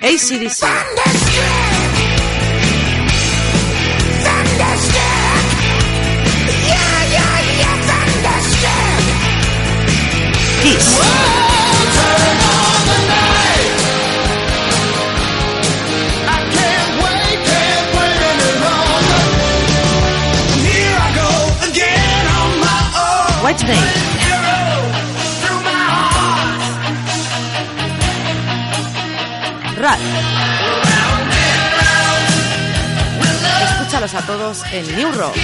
ACDC. Yeah, yeah, yeah, thunderstruck! Peace. Rat. Escúchalos a todos en New Rock.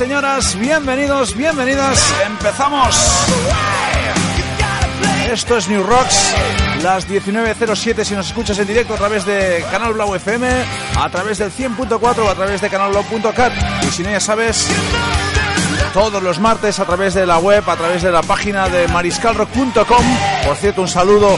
Señoras, bienvenidos, bienvenidas. Empezamos. Esto es New Rocks, las 19.07 si nos escuchas en directo a través de Canal Blau FM, a través del 100.4 o a través de canalblau.cat. Y si no ya sabes, todos los martes a través de la web, a través de la página de mariscalrock.com. Por cierto, un saludo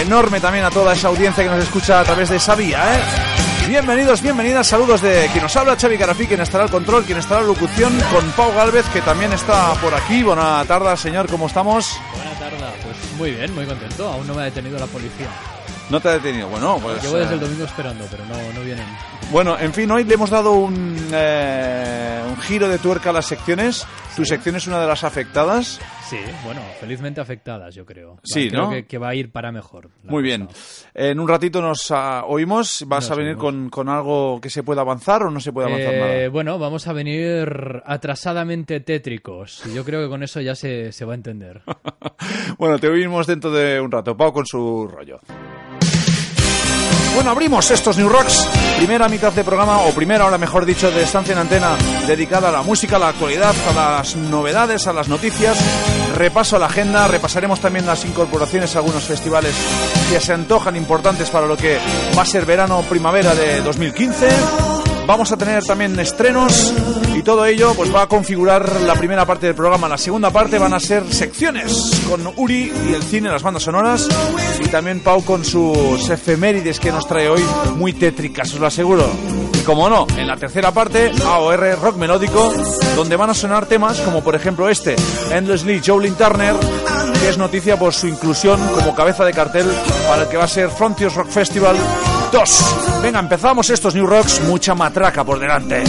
enorme también a toda esa audiencia que nos escucha a través de esa vía, ¿eh? Bienvenidos, bienvenidas, saludos de quien nos habla, Xavi Carafí, quien estará al control, quien estará en locución, con Pau Galvez, que también está por aquí. Buena tarde, señor, ¿cómo estamos? Buena tarde, pues muy bien, muy contento. Aún no me ha detenido la policía. ¿No te ha detenido? Bueno, pues... Llevo desde el eh, domingo esperando, pero no, no vienen. Bueno, en fin, hoy le hemos dado un, eh, un giro de tuerca a las secciones. Tu sección es una de las afectadas. Sí, bueno, felizmente afectadas, yo creo. Sí, creo ¿no? que, que va a ir para mejor. Muy bien. En un ratito nos ah, oímos. ¿Vas Nos a venir con, con algo que se pueda avanzar o no se puede avanzar Eh, nada? bueno, vamos a venir atrasadamente tétricos. Yo creo que con eso ya se, se va a entender. Bueno, te oímos dentro de un rato. Pau con su rollo. Bueno, abrimos estos New Rocks. Primera mitad de programa, o primera hora mejor dicho, de estancia en antena, dedicada a la música, a la actualidad, a las novedades, a las noticias. Repaso a la agenda, repasaremos también las incorporaciones a algunos festivales que se antojan importantes para lo que va a ser verano-primavera de 2015. Vamos a tener también estrenos y todo ello pues va a configurar la primera parte del programa. La segunda parte van a ser secciones con Uri y el cine, las bandas sonoras y también Pau con sus efemérides que nos trae hoy muy tétricas, os lo aseguro. Y como no, en la tercera parte AOR rock melódico donde van a sonar temas como por ejemplo este, Endlessly Jolin Turner que es noticia por su inclusión como cabeza de cartel para el que va a ser Frontiers Rock Festival 2. Venga, empezamos estos New Rocks, mucha matraca por delante.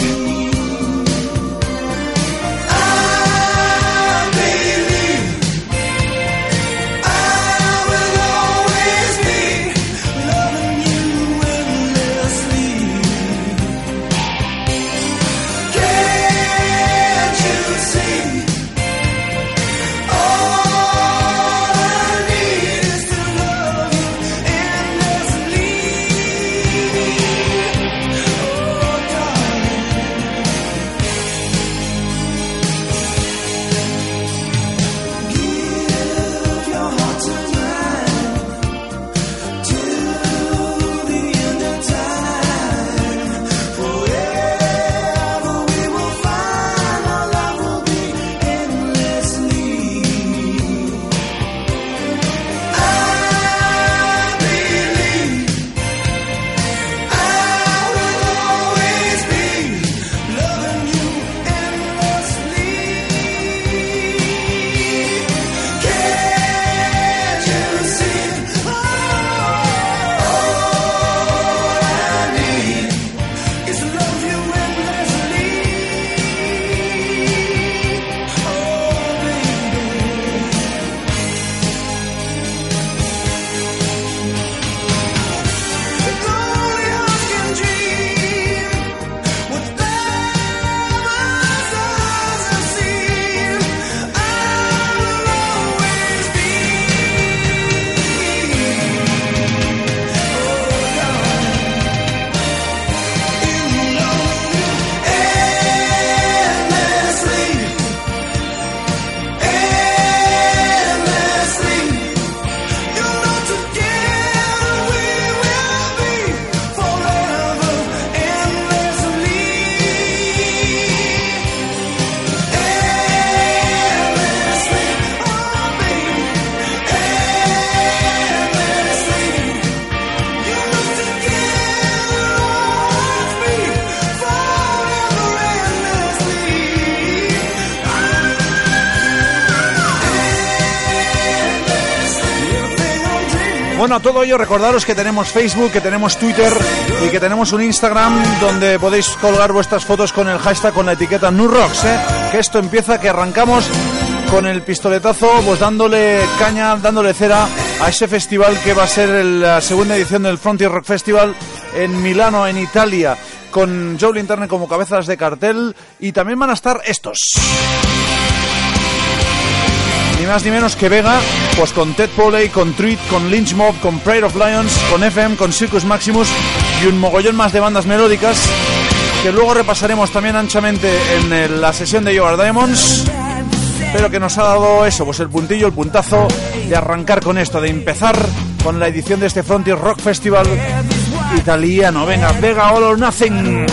Bueno, a todo ello recordaros que tenemos Facebook, que tenemos Twitter y que tenemos un Instagram donde podéis colgar vuestras fotos con el hashtag con la etiqueta NewRocks, ¿eh? Que esto empieza, que arrancamos con el pistoletazo, pues dándole caña, dándole cera a ese festival que va a ser la segunda edición del Frontier Rock Festival en Milano, en Italia, con Joe Linterna como cabezas de cartel y también van a estar estos. Ni más ni menos que Vega, pues con Ted Poley, con Treat, con Lynch Mob, con Pride of Lions, con FM, con Circus Maximus y un mogollón más de bandas melódicas que luego repasaremos también anchamente en el- la sesión de You Are Diamonds, pero que nos ha dado eso, pues el puntillo, el puntazo de arrancar con esto, de empezar con la edición de este Frontier Rock Festival italiano. Venga, Vega All or Nothing.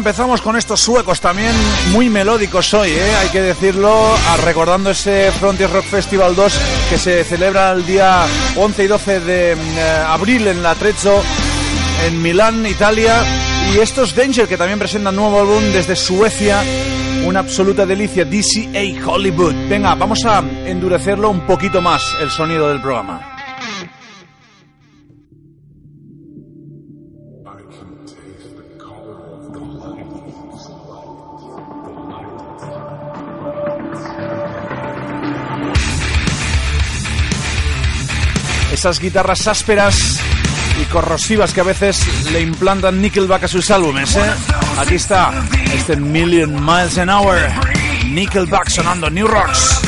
Empezamos con estos suecos también, muy melódicos hoy, ¿eh? hay que decirlo, recordando ese Frontier Rock Festival 2 que se celebra el día 11 y 12 de eh, abril en la Trezzo, en Milán, Italia. Y estos Danger, que también presentan nuevo álbum desde Suecia, una absoluta delicia, DCA Hollywood. Venga, vamos a endurecerlo un poquito más el sonido del programa. Esas guitarras ásperas y corrosivas que a veces le implantan Nickelback a sus álbumes. ¿eh? Aquí está este Million Miles an Hour, Nickelback sonando New Rocks.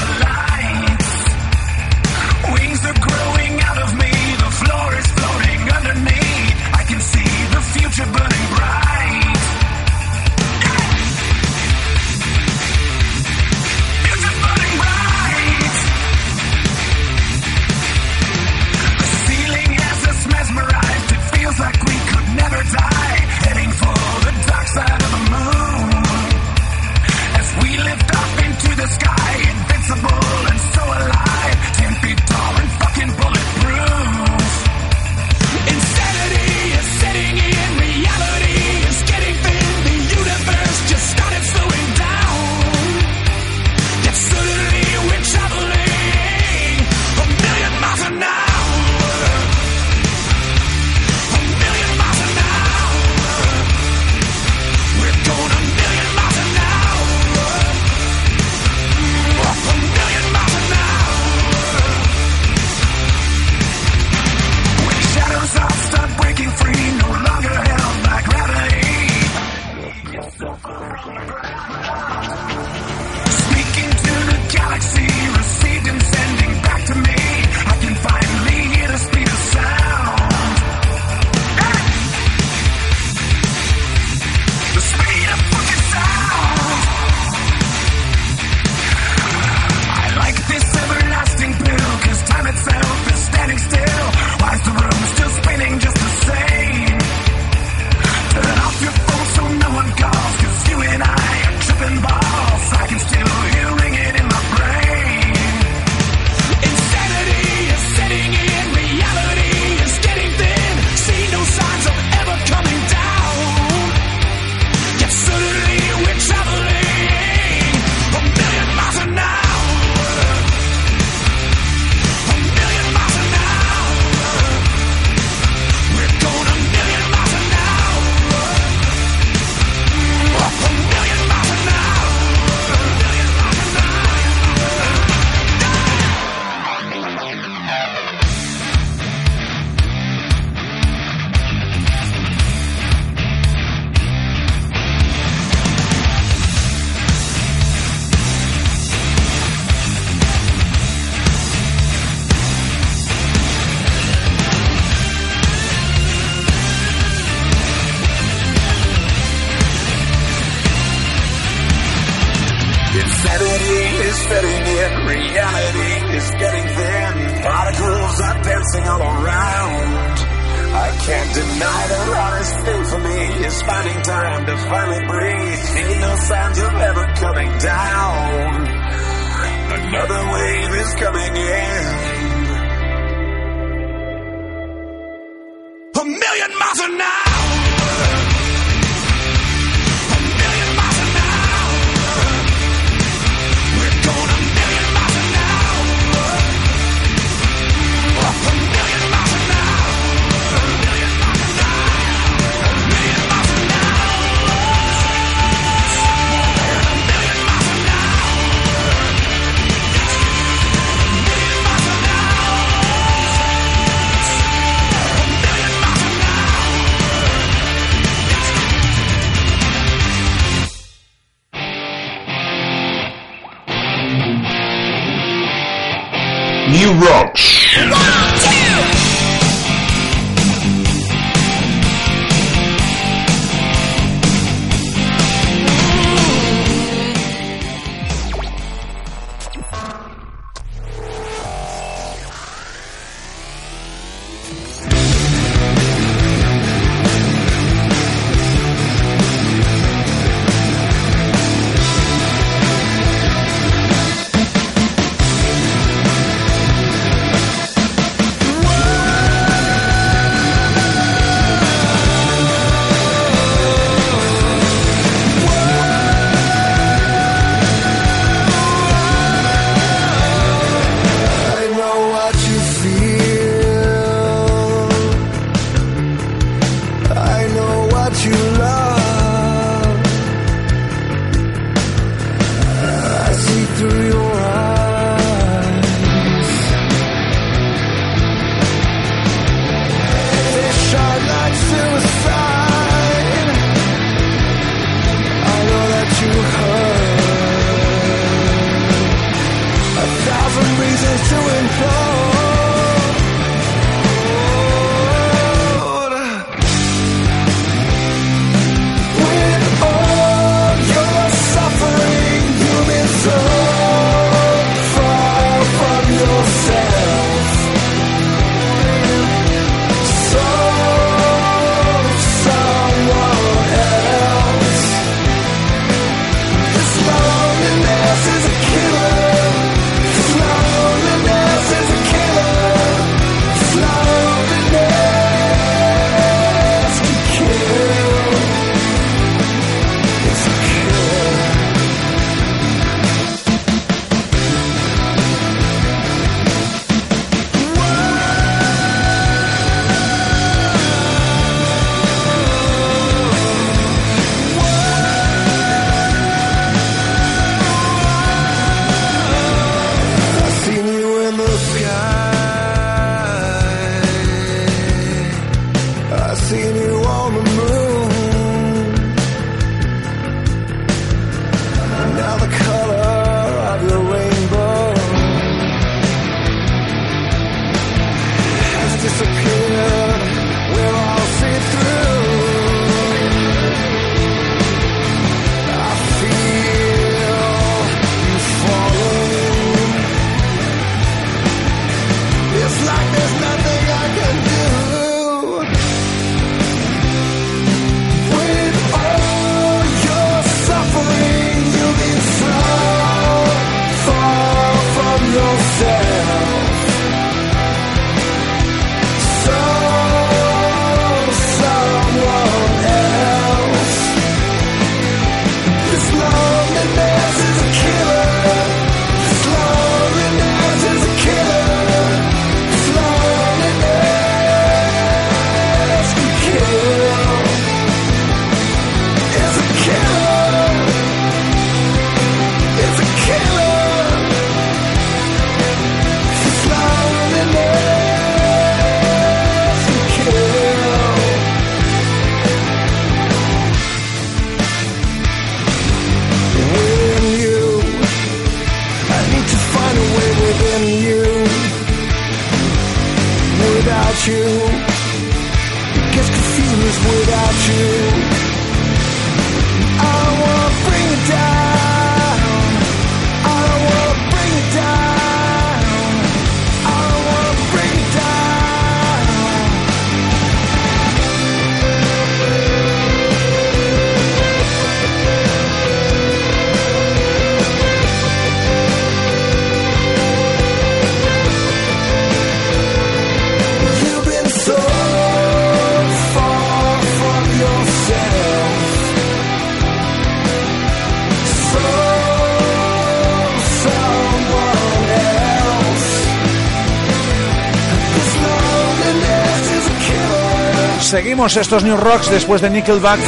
Seguimos estos New Rocks después de Nickelback.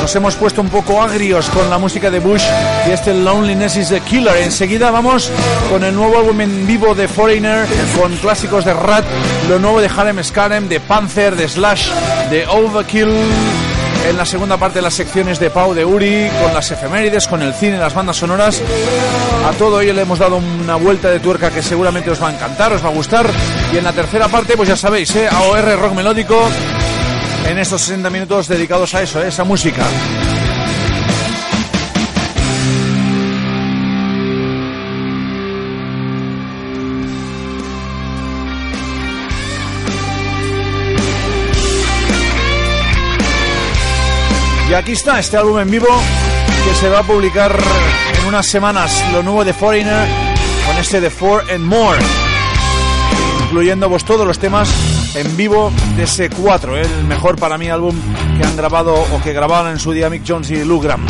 Nos hemos puesto un poco agrios con la música de Bush y este Loneliness is the Killer. Enseguida vamos con el nuevo álbum en vivo de Foreigner, con clásicos de Rat, lo nuevo de Harem Scarem, de Panther, de Slash, de Overkill. En la segunda parte las secciones de Pau de Uri, con las efemérides, con el cine, las bandas sonoras. A todo ello le hemos dado una vuelta de tuerca que seguramente os va a encantar, os va a gustar. Y en la tercera parte, pues ya sabéis, ¿eh? AOR rock melódico en estos 60 minutos dedicados a eso, a esa música. Y aquí está este álbum en vivo que se va a publicar en unas semanas, lo nuevo de Foreigner con este de Four and More, incluyendo pues todos los temas en vivo de ese 4, el mejor para mí álbum que han grabado o que grabaron en su día Mick Jones y Lou Graham.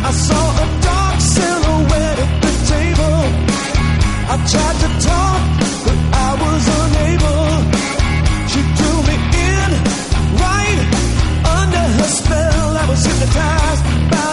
I saw a dark silhouette at the table. Hypnotized by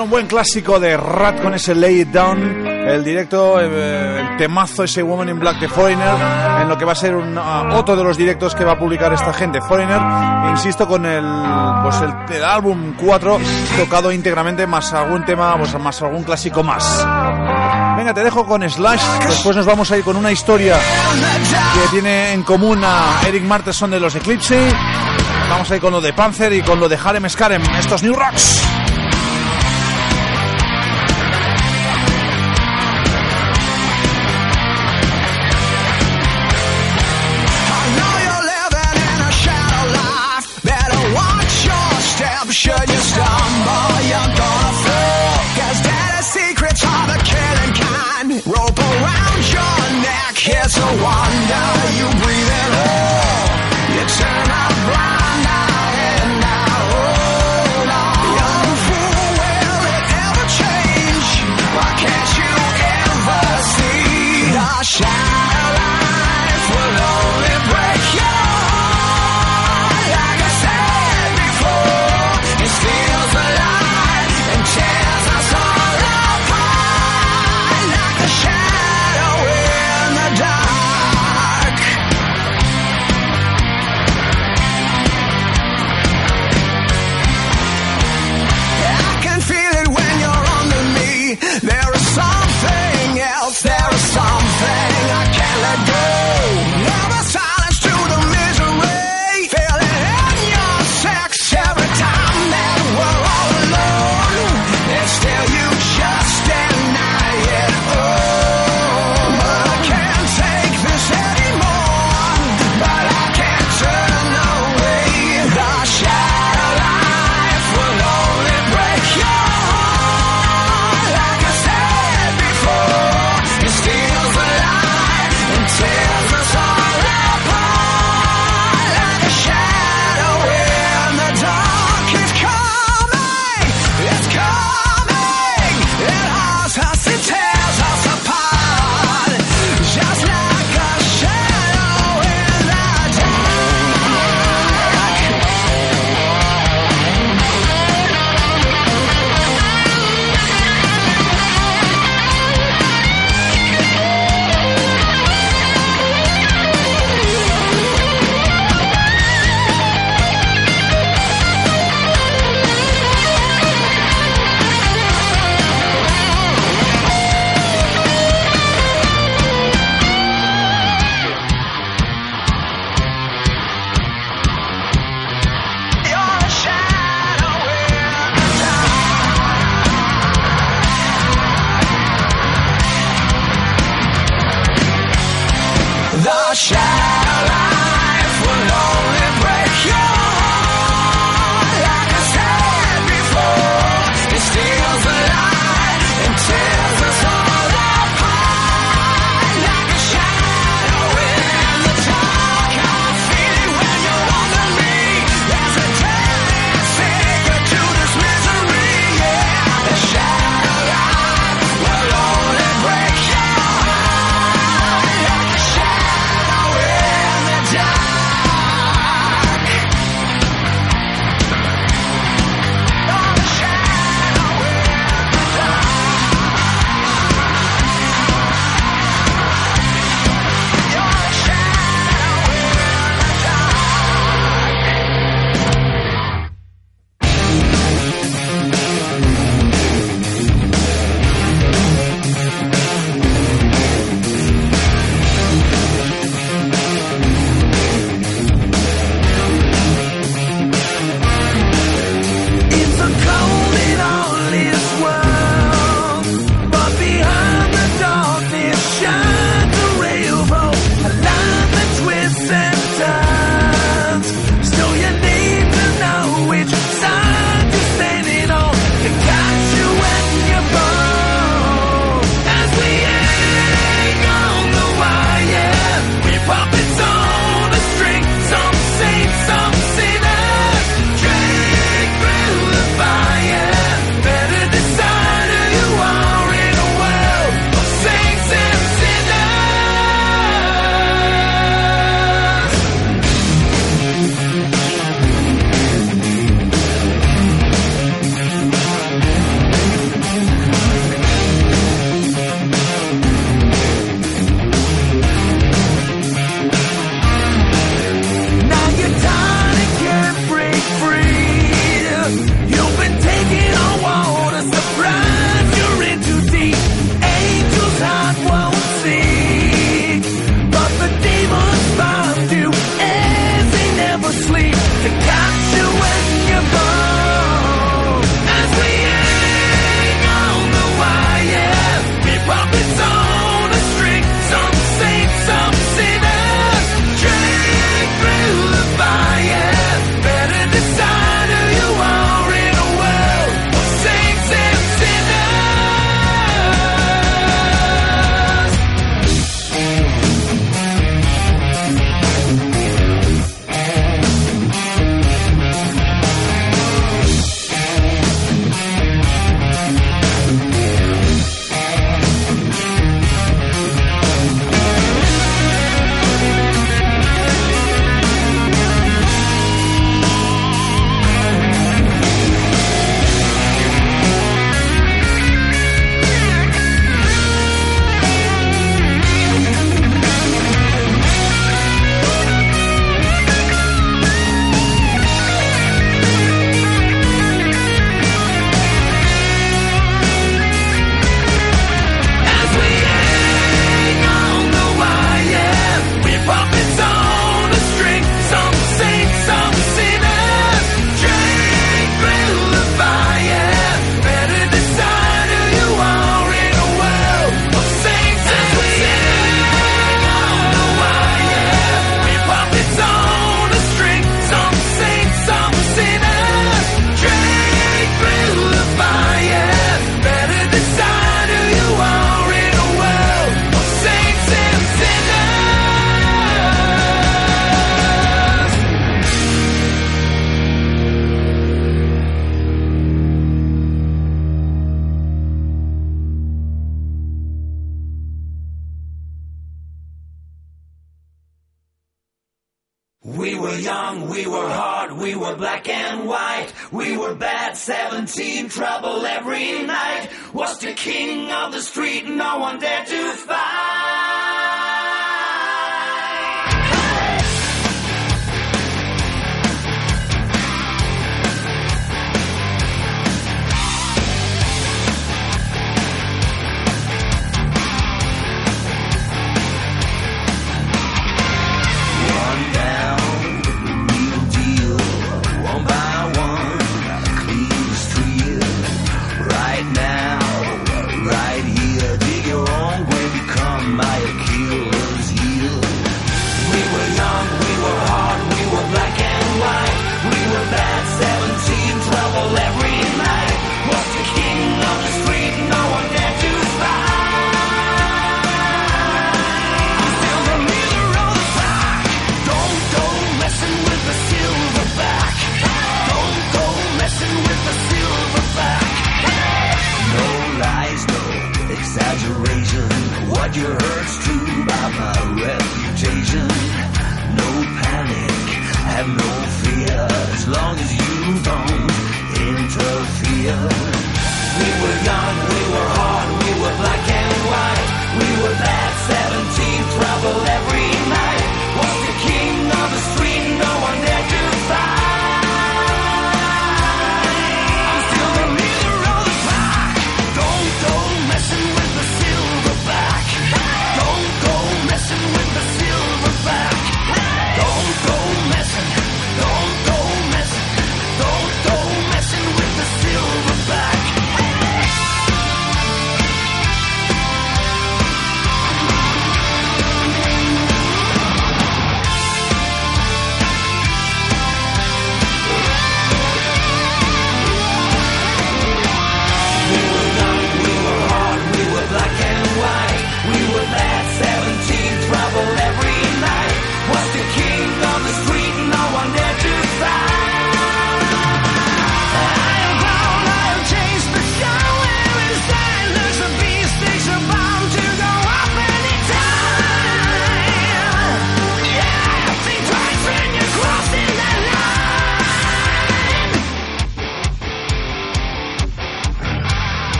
Bueno, un buen clásico de Rat con ese Lay It Down, el directo, eh, el temazo, ese Woman in Black de Foreigner, en lo que va a ser un, ah, otro de los directos que va a publicar esta gente, Foreigner, insisto, con el, pues el, el álbum 4 tocado íntegramente, más algún tema, pues más algún clásico más. Venga, te dejo con Slash, después nos vamos a ir con una historia que tiene en común a Eric Martenson de los Eclipse, vamos a ir con lo de Panzer y con lo de Harem Skarem, estos New Rocks.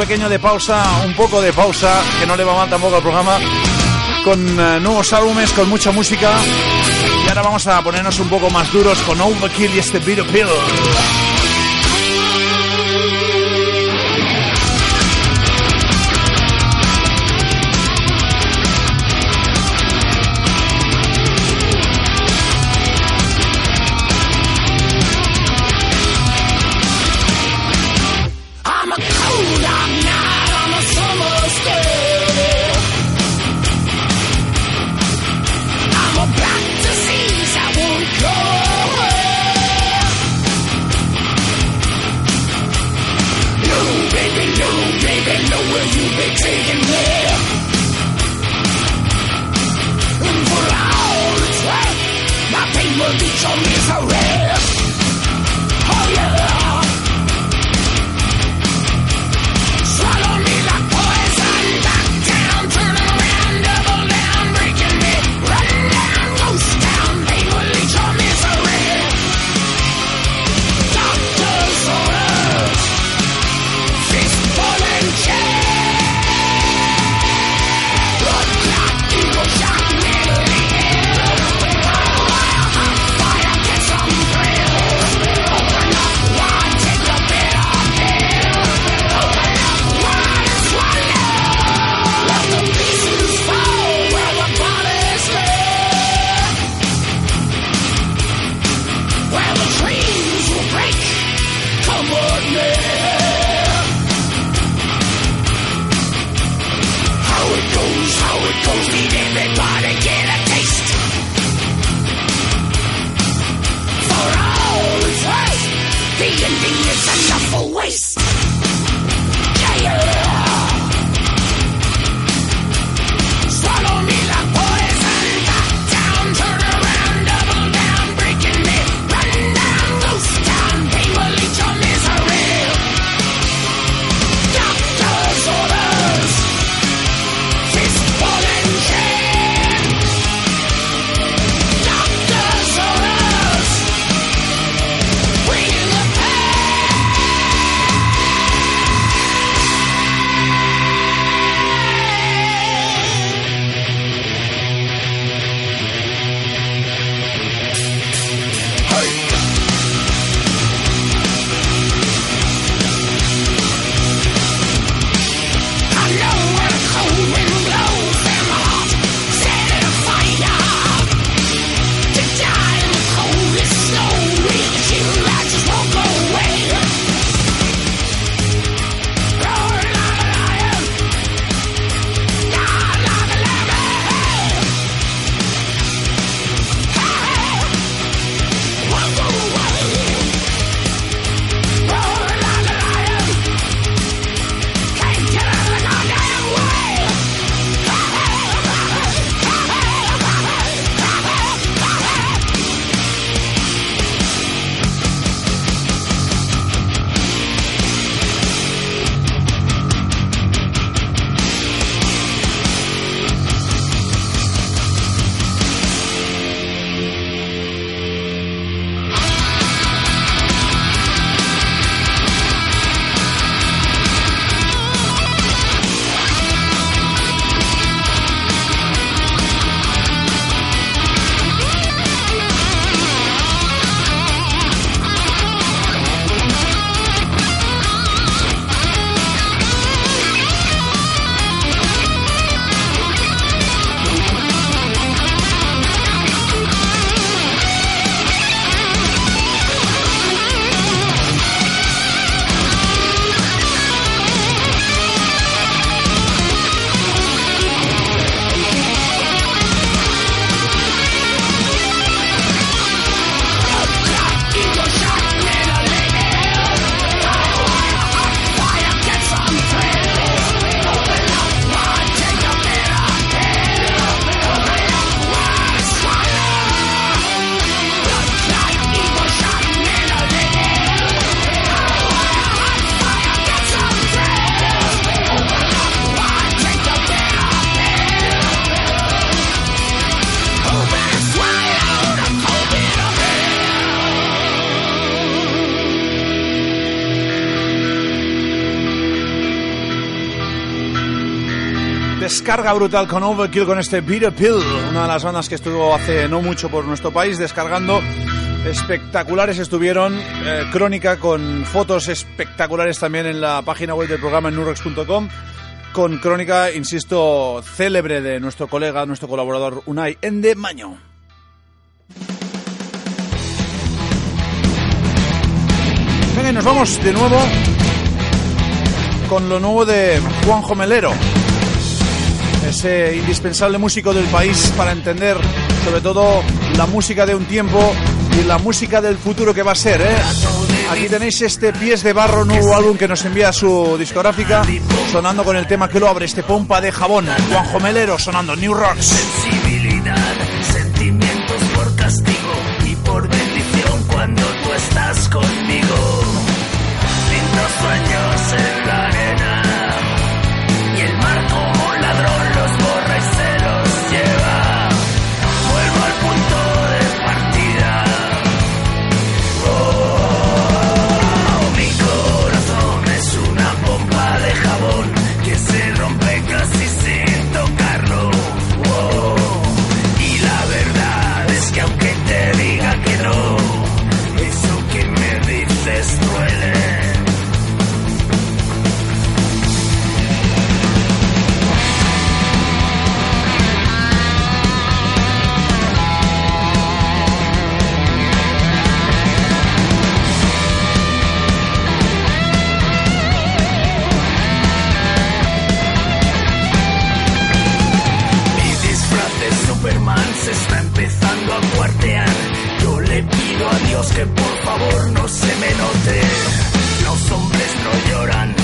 pequeño de pausa, un poco de pausa, que no le va mal tampoco al programa, con eh, nuevos álbumes, con mucha música. Y ahora vamos a ponernos un poco más duros con Overkill y este Bitter Descarga brutal con Overkill con este Bitter Pill, una de las bandas que estuvo hace no mucho por nuestro país descargando. Espectaculares estuvieron, eh, crónica con fotos espectaculares también en la página web del programa en nurex.com, con crónica, insisto, célebre de nuestro colega, nuestro colaborador Unai Ende Maño. Venga, y nos vamos de nuevo con lo nuevo de Juanjo Melero ese indispensable músico del país para entender sobre todo la música de un tiempo y la música del futuro que va a ser. ¿eh? Aquí tenéis este Pies de Barro, nuevo álbum que nos envía su discográfica, sonando con el tema que lo abre, este pompa de jabón, Juanjo Melero sonando New Rocks. sensibilidad, sentimientos por castigo y por bendición cuando tú estás conmigo. Pinto sueños en la arena pido a Dios que por favor no se me note. Los hombres no lloran,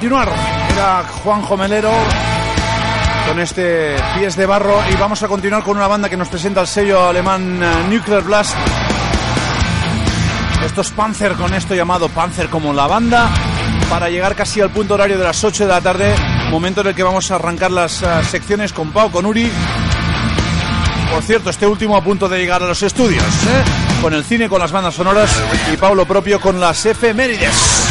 continuar. Era Juanjo Melero con este pies de barro y vamos a continuar con una banda que nos presenta el sello alemán eh, Nuclear Blast. Esto es Panzer con esto llamado Panzer como la banda para llegar casi al punto horario de las 8 de la tarde, momento en el que vamos a arrancar las eh, secciones con Pau, con Uri. Por cierto, este último a punto de llegar a los estudios, ¿eh? con el cine, con las bandas sonoras y Pablo propio con las efemérides.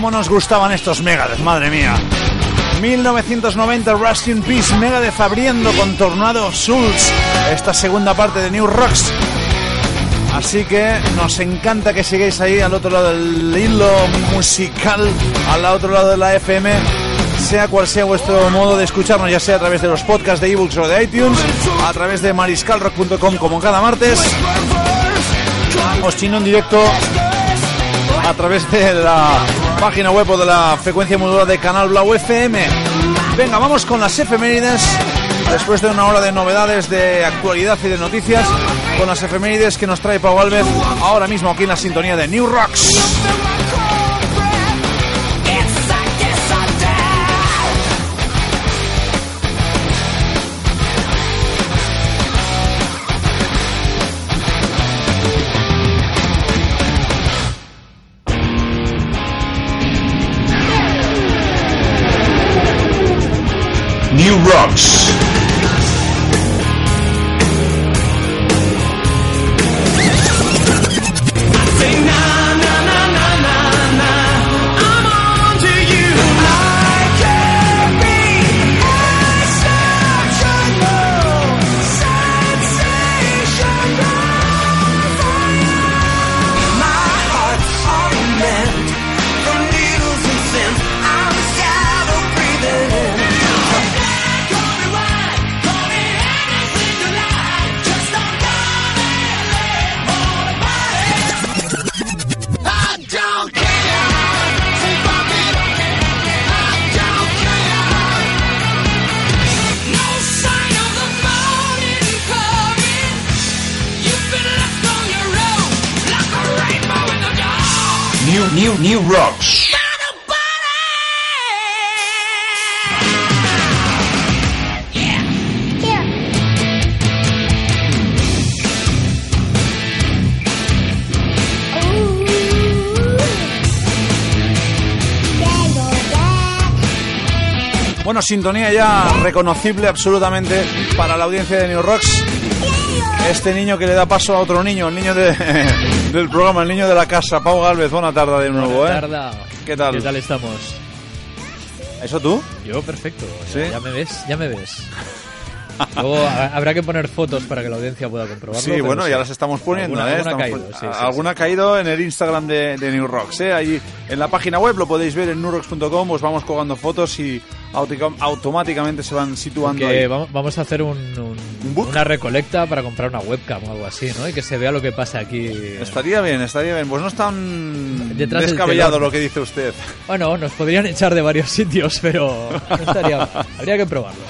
¿Cómo nos gustaban estos Megadeth? Madre mía. 1990 Rust in Peace, Megadeth abriendo con Tornado Souls esta segunda parte de New Rocks. Así que nos encanta que sigáis ahí al otro lado del hilo musical, al otro lado de la FM, sea cual sea vuestro modo de escucharnos, ya sea a través de los podcasts de ebooks o de iTunes, a través de mariscalrock.com como cada martes, o si no en directo a través de la página web o de la frecuencia modulada de Canal Blau FM. Venga, vamos con las efemérides. Después de una hora de novedades, de actualidad y de noticias, con las efemérides que nos trae Pau Alves ahora mismo aquí en la sintonía de New Rocks. New Rocks. Sintonía ya reconocible absolutamente para la audiencia de New Rocks. Este niño que le da paso a otro niño, el niño de- del programa, el niño de la casa, Pau Galvez. Buena tarde de nuevo, Buena ¿eh? tarde. ¿Qué tal? ¿Qué tal estamos? ¿Eso tú? Yo perfecto. ¿Sí? Ya me ves, ya me ves. Luego ha- habrá que poner fotos para que la audiencia pueda comprobarlo. Sí, bueno, sí. ya las estamos poniendo, Alguna- ¿eh? alguna ha caído, pon- sí, sí, alguna sí. ha caído en el Instagram de, de New Rocks, ¿eh? Allí en la página web lo podéis ver en newrocks.com, os vamos colgando fotos y automáticamente se van situando ahí. vamos, a hacer un, un- ¿Un book? una recolecta para comprar una webcam o algo así, ¿no? Y que se vea lo que pasa aquí. Estaría bien, estaría bien. Pues no es tan Detrás descabellado lo que dice usted. Bueno, nos podrían echar de varios sitios, pero no estaría. habría que probarlo.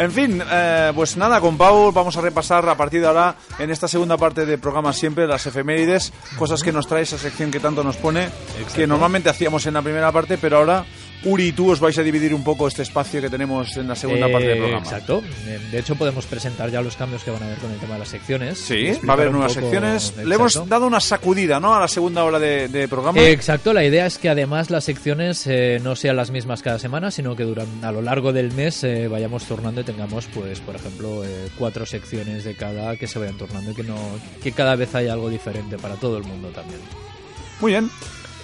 En fin, eh, pues nada, con Paul vamos a repasar a partir de ahora, en esta segunda parte del programa siempre, las efemérides, cosas que nos trae esa sección que tanto nos pone, que normalmente hacíamos en la primera parte, pero ahora Uri y tú os vais a dividir un poco este espacio que tenemos en la segunda Eh, parte del programa. Exacto. Eh, De hecho, podemos presentar ya los cambios que van a haber con el tema de las secciones. Sí, va a haber nuevas secciones. Le hemos dado una sacudida, ¿no? A la segunda hora de, de programa. Eh, Exacto, la idea es que además las secciones eh, no sean las mismas cada semana, sino que durante, a lo largo del mes eh, vayamos turnando y tengamos, pues, por ejemplo, cuatro secciones de cada que se vayan turnando y que, no, que cada vez haya algo diferente para todo el mundo también. Muy bien.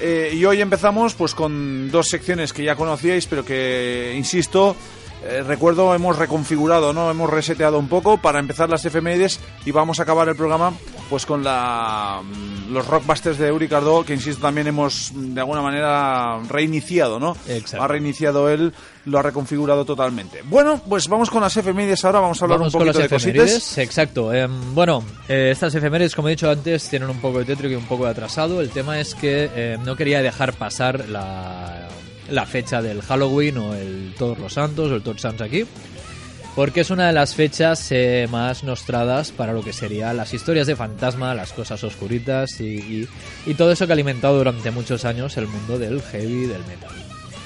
Eh, y hoy empezamos pues con dos secciones que ya conocíais, pero que, insisto, eh, recuerdo hemos reconfigurado, ¿no? Hemos reseteado un poco para empezar las efemérides y vamos a acabar el programa pues con la mm, los rockbusters de Uri Cardó, que insisto también hemos mm, de alguna manera reiniciado, ¿no? Exacto. Ha reiniciado él, lo ha reconfigurado totalmente. Bueno, pues vamos con las efemérides ahora, vamos a hablar Vamos un con poquito las de efemérides. cositas. Exacto. em, bueno, eh, estas efemérides, como he dicho antes, tienen un poco de tétrico y un poco de atrasado. El tema es que eh, no quería dejar pasar la, la fecha del Halloween o el Todos los Santos o el Todos Santos aquí. Porque es una de las fechas eh, más nostradas para lo que serían las historias de fantasma, las cosas oscuritas y, y- y todo eso que ha alimentado durante muchos años el mundo del heavy, del metal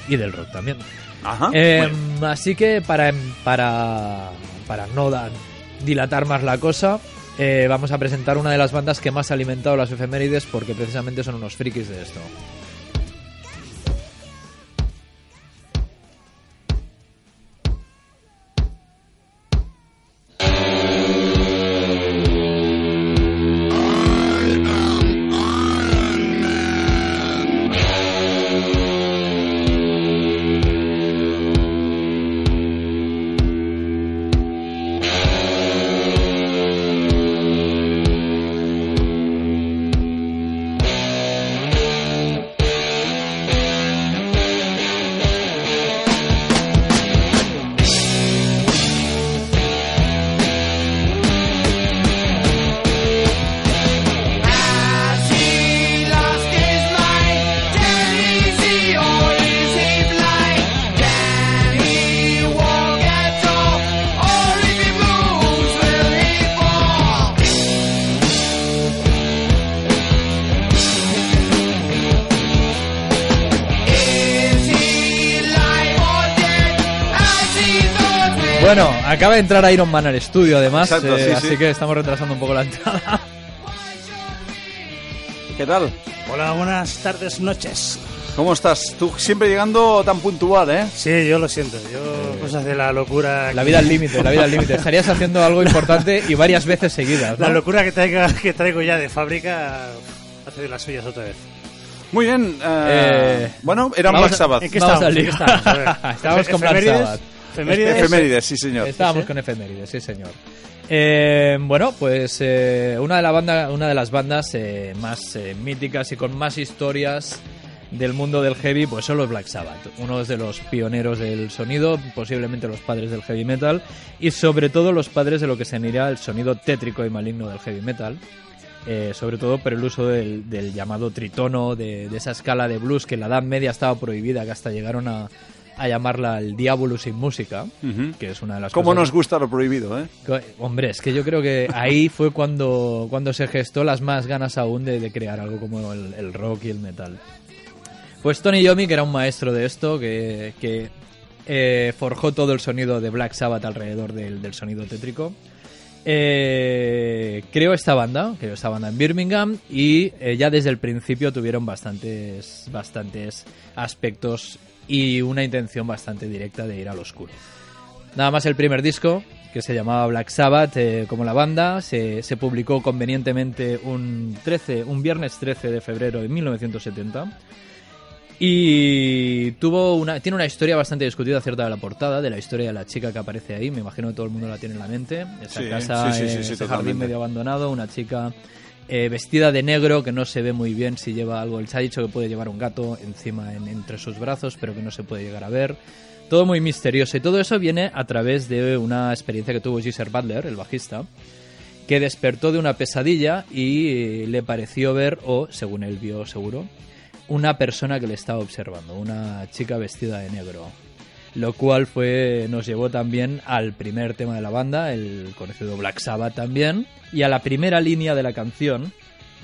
y del rock también. Ajá. Eh, Bueno. Así que para, para, para no da- dilatar más la cosa, eh, vamos a presentar una de las bandas que más ha alimentado las efemérides porque precisamente son unos frikis de esto. Acaba de entrar Iron Man al estudio además, Exacto, eh, sí, así sí. que estamos retrasando un poco la entrada. ¿Qué tal? Hola, buenas tardes, noches. ¿Cómo estás? Tú siempre llegando tan puntual, ¿eh? Sí, yo lo siento. Yo, cosas de la locura. La vida al límite, la vida al límite. Estarías haciendo algo importante y varias veces seguidas, ¿no? La locura que traigo, que traigo ya de fábrica hace de las suyas otra vez. Muy bien. eh, Eh, bueno, era Black Sabbath. ¿En qué al ¿En lío. qué estamos? A ver. Estábamos con Black Sabbath. Efemérides. Efemérides, sí, señor. Estábamos con efemérides, sí señor. Eh, bueno, pues eh, una, de la banda, una de las bandas eh, más eh, míticas y con más historias del mundo del heavy, pues son los Black Sabbath, uno de los pioneros del sonido, posiblemente los padres del heavy metal y sobre todo los padres de lo que se anirá el sonido tétrico y maligno del heavy metal. eh, sobre todo por el uso del, del llamado tritono, de, de esa escala de blues que en la Edad Media estaba prohibida, que hasta llegaron a, a llamarla el diablo sin música, Ujú. que es una de las ¿Cómo cosas nos gusta lo prohibido, eh? Hombre, es que yo creo que ahí fue cuando, cuando se gestó las más ganas aún de, de crear algo como el, el rock y el metal. Pues Tony Yomi, que era un maestro de esto, que, que, eh, forjó todo el sonido de Black Sabbath alrededor del, del sonido tétrico. Eh, creó esta banda, creó esta banda en Birmingham y eh, ya desde el principio tuvieron bastantes, bastantes aspectos y una intención bastante directa de ir al oscuro. Nada más el primer disco, que se llamaba Black Sabbath, eh, como la banda, se, se publicó convenientemente un, 13, un viernes 13 de febrero de 1970. Y tuvo una, tiene una historia bastante discutida acerca de la portada, de la historia de la chica que aparece ahí. Me imagino que todo el mundo la tiene en la mente. Esa Sí, casa, sí, sí, totalmente. jardín medio abandonado, una chica eh, vestida de negro que no se ve muy bien si lleva algo. Se ha dicho que puede llevar un gato encima en- entre sus brazos, pero que no se puede llegar a ver. Todo muy misterioso y todo eso viene a través de una experiencia que tuvo Geezer Butler, el bajista, que despertó de una pesadilla y eh, le pareció ver, o según él vio seguro, una persona que le estaba observando, una chica vestida de negro. Lo cual fue nos llevó también al primer tema de la banda, el conocido Black Sabbath también, y a la primera línea de la canción,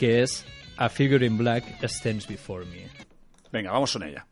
que es A Figure in Black Stands Before Me. Venga, vamos con ella.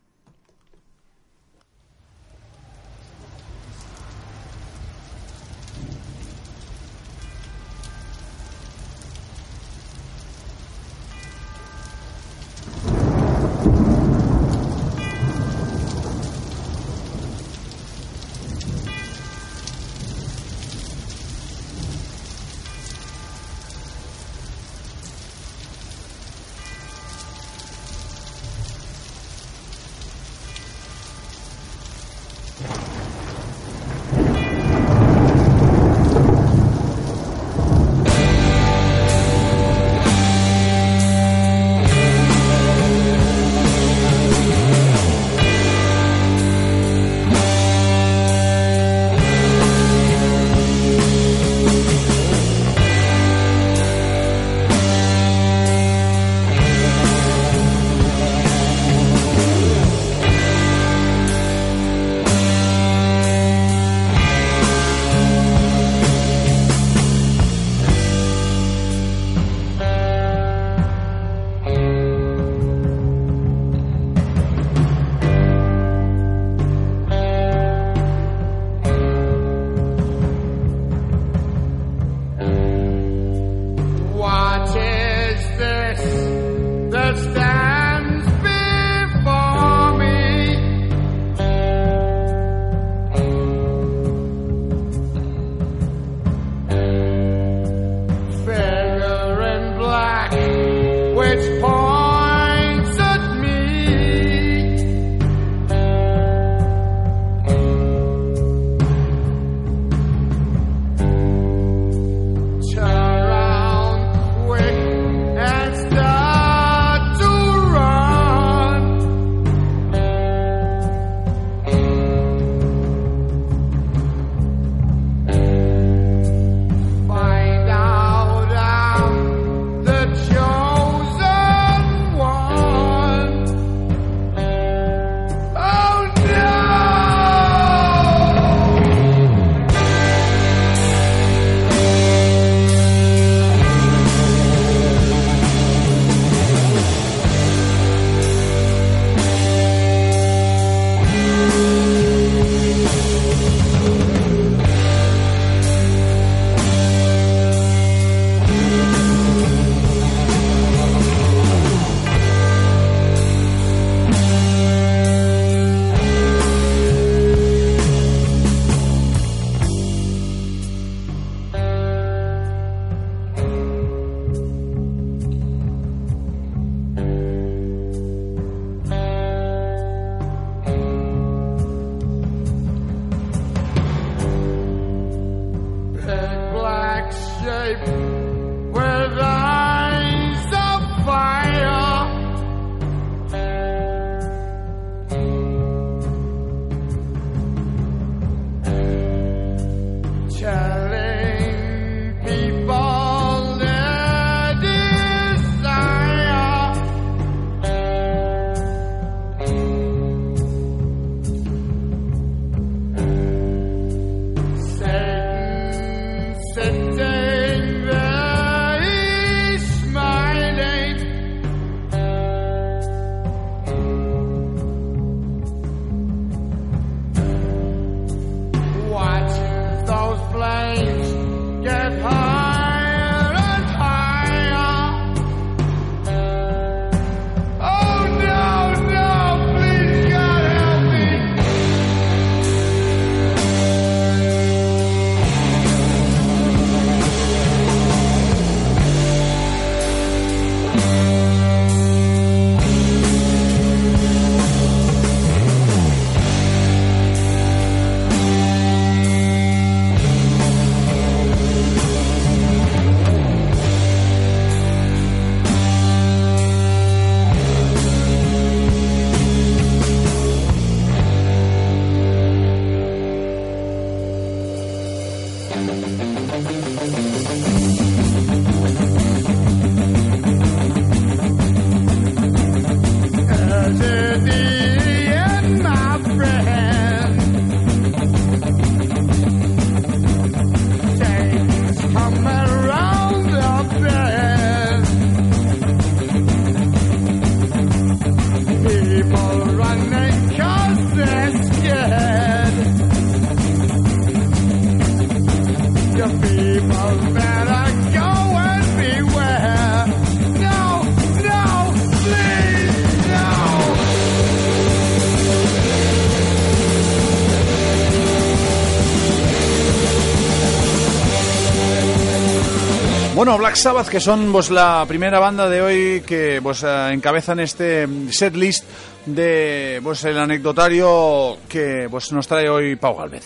Bueno, Black Sabbath, que son pues la primera banda de hoy que pues eh, encabezan este set list de pues el anecdotario que pues nos trae hoy Pau Galvez.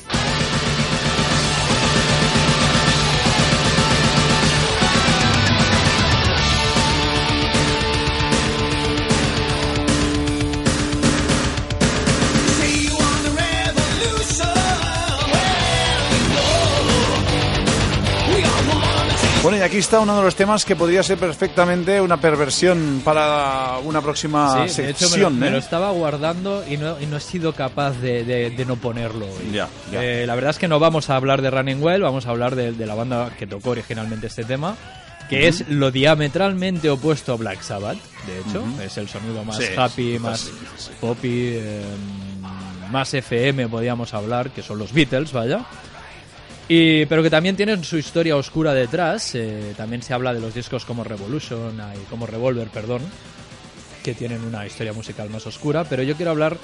Aquí está uno de los temas que podría ser perfectamente una perversión para una próxima Sí, de hecho me lo, sección. me ¿eh? lo estaba guardando y no, y no he sido capaz de, de- de no ponerlo. hoy. Ya, ya. Eh, la verdad es que no vamos a hablar de Running Well, vamos a hablar de, la banda que tocó originalmente este tema, que es lo diametralmente opuesto a Black Sabbath, de hecho. Es el sonido más Sí, happy, sí, más poppy, eh, más FM, podríamos hablar, que son los Beatles, vaya. Y, pero que también tienen su historia oscura detrás. eh, también se habla de los discos como Revolution ah, y como Revolver, perdón, que tienen una historia musical más oscura. Pero yo quiero hablar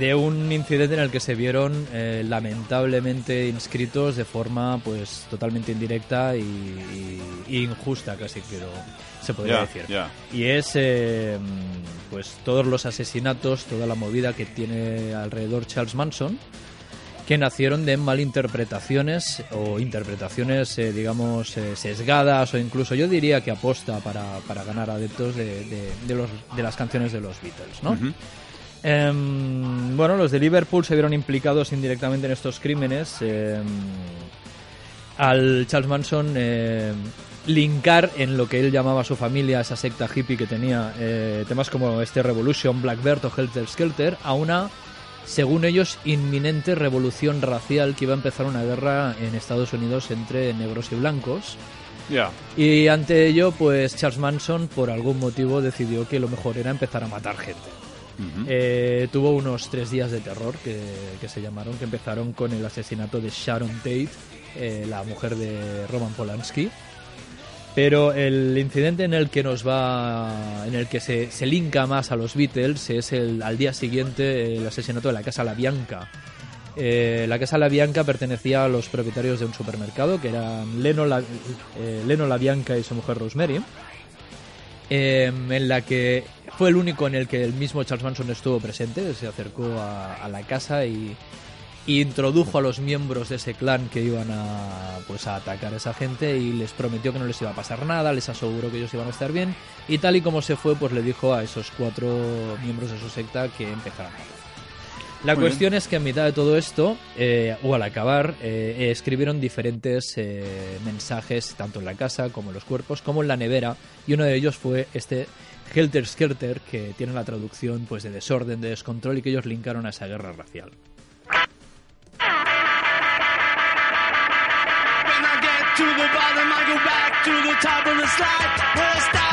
de un incidente en el que se vieron eh, lamentablemente inscritos de forma pues totalmente indirecta y, injusta, casi quiero se podría decir. Y es eh, pues todos los asesinatos, toda la movida que tiene alrededor Charles Manson que nacieron de malinterpretaciones o interpretaciones, eh, digamos, eh, sesgadas o incluso yo diría que aposta para, para ganar adeptos de, de- de los, de las canciones de los Beatles, ¿no? Em, bueno, los de Liverpool se vieron implicados indirectamente en estos crímenes. em, al Charles Manson eh, linkar en lo que él llamaba su familia, esa secta hippie que tenía, eh, temas como este Revolution, Blackbird o Helter Skelter, a una, según ellos, inminente revolución racial que iba a empezar una guerra en Estados Unidos entre negros y blancos. Y ante ello, pues Charles Manson, por algún motivo, decidió que lo mejor era empezar a matar gente. Eh, tuvo unos tres días de terror que, que se llamaron, que empezaron con el asesinato de Sharon Tate, eh, la mujer de Roman Polanski. Pero el incidente en el que nos va, en el que se, se linka más a los Beatles es el al día siguiente el asesinato de la casa La Bianca. Eh, la casa La Bianca pertenecía a los propietarios de un supermercado que eran Leno La, eh, Leno La Bianca y su mujer Rosemary eh, en la que fue el único en el que el mismo Charles Manson estuvo presente, se acercó a, la casa y introdujo a los miembros de ese clan que iban a, pues, a atacar a esa gente y les prometió que no les iba a pasar nada, les aseguró que ellos iban a estar bien y tal y como se fue, pues le dijo a esos cuatro miembros de su secta que empezaran a. La Muy cuestión es que a mitad de todo esto, eh, o al acabar, eh, eh, escribieron diferentes eh, mensajes, tanto en la casa como en los cuerpos, como en la nevera, y uno de ellos fue este Helter Skelter, que tiene la traducción pues de desorden, de descontrol, y que ellos linkaron a esa guerra racial. To the bottom, I go back to the top of the slide. Where I stop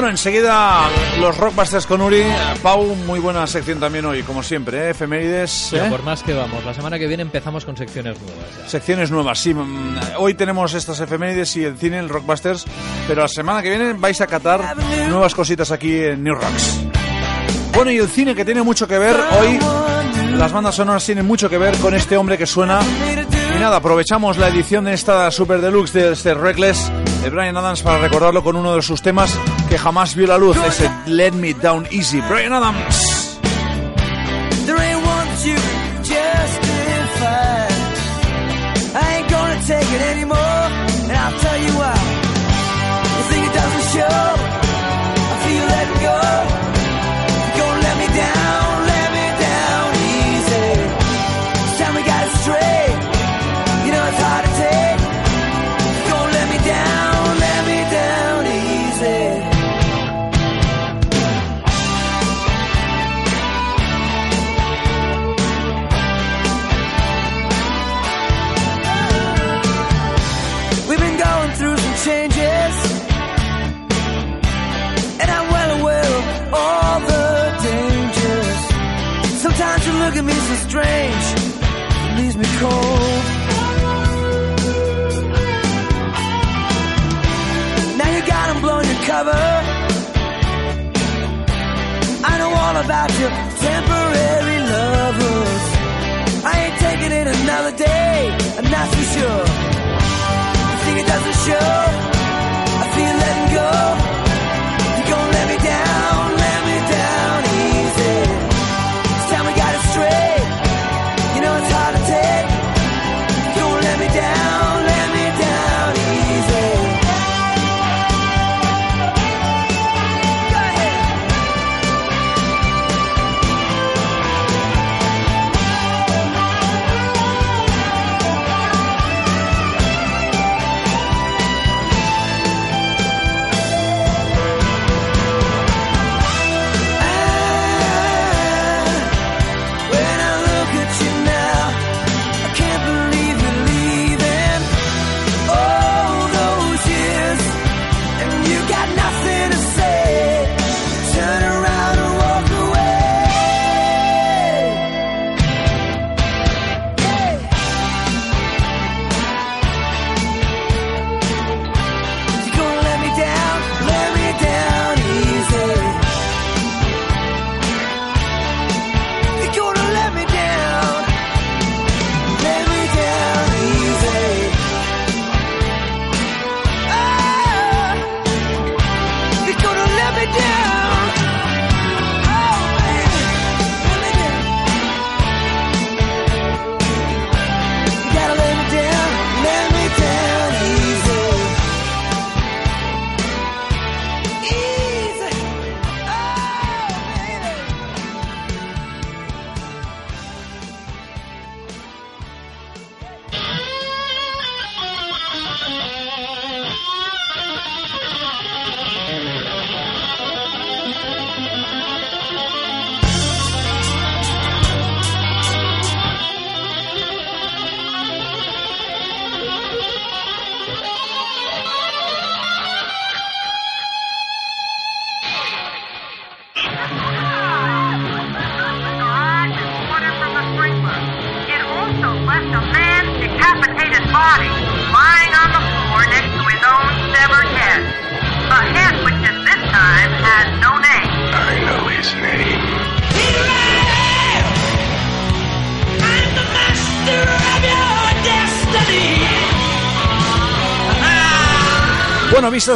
Bueno, enseguida los Rockbusters con Uri. Pau, muy buena sección también hoy, como siempre, ¿eh? efemérides. ¿eh? por más que vamos, la semana que viene empezamos con secciones nuevas. ya. Secciones nuevas, sí. mm, Hoy tenemos estas efemérides y el cine, el Rockbusters, pero la semana que viene vais a catar nuevas cositas aquí en New Rocks. Bueno, y el cine que tiene mucho que ver hoy, las bandas sonoras tienen mucho que ver con este hombre que suena. Y nada, aprovechamos la edición de esta Super Deluxe de este Reckless de Brian Adams para recordarlo con uno de sus temas que jamás vio la luz, ese Let Me Down Easy. Brian Adams. That take it anymore, and I'll tell you why. You think it doesn't show? Look at me so strange, it leaves me cold. Now you got 'em blowing your cover. I know all about your temporary lovers. I ain't taking it another day, I'm not too sure I think it doesn't show. I feel letting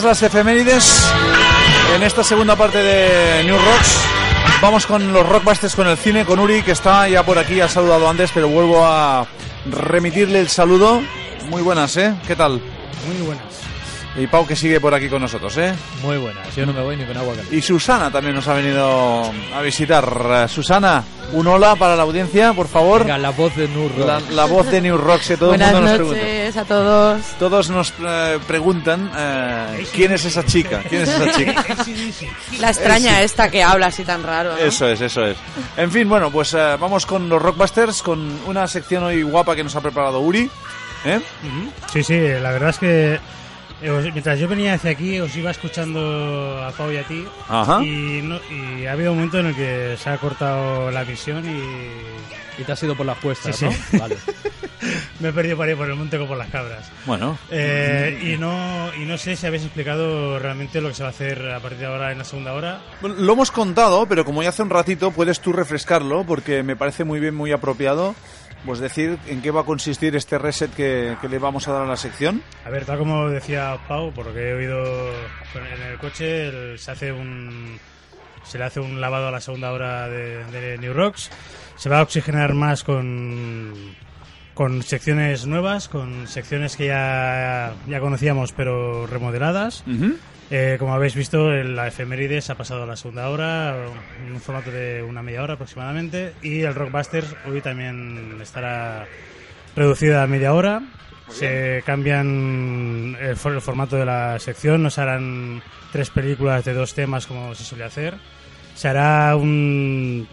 Las efemérides, en esta segunda parte de New Rocks, vamos con los Rockbusters con el cine, con Uri, que está ya por aquí, ha saludado antes, pero vuelvo a remitirle el saludo. Muy buenas, ¿eh? ¿Qué tal? Muy buenas. Y Pau que sigue por aquí con nosotros, ¿eh? Muy buenas, yo no me voy ni con agua caliente. Y Susana también nos ha venido a visitar. Susana, un hola para la audiencia, por favor. Venga, la voz de Nur La, la voz de New Rocks, que todo Buenas el mundo nos pregunta. Noches a todos. Todos nos eh, preguntan eh, quién es esa chica, quién es esa chica. La extraña esta que habla así tan raro. ¿no? Eso es, eso es. En fin, bueno, pues eh, vamos con los Rockbusters, con una sección hoy guapa que nos ha preparado Uri. ¿eh? Sí, sí, la verdad es que Eh, os- Mientras yo venía hacia aquí, os iba escuchando a Pau y a ti. Ajá. Y, no- y ha habido un momento en el que se ha cortado la visión y Y te has ido por las cuestas, Sí, ¿no? sí. Vale. me he perdido por ahí por el monte como por las cabras. Bueno, Eh, y, no, y no sé si habéis explicado realmente lo que se va a hacer a partir de ahora en la segunda hora. Bueno, Lo hemos contado, pero como ya hace un ratito, puedes tú refrescarlo, porque me parece muy bien, muy apropiado, pues decir en qué va a consistir este reset que, que le vamos a dar a la sección. A ver, tal como decía Pau, por lo que he oído en el coche, el- se hace un se le hace un lavado a la segunda hora de, de New Rocks. Se va a oxigenar más con con secciones nuevas, con secciones que ya, ya conocíamos pero remodeladas. Eh, como habéis visto, la efemérides ha pasado a la segunda hora, en un formato de una media hora aproximadamente, y el Rockbusters hoy también estará reducido a media hora. Se cambian el, el formato de la sección, no se harán tres películas de dos temas como se suele hacer. Se hará un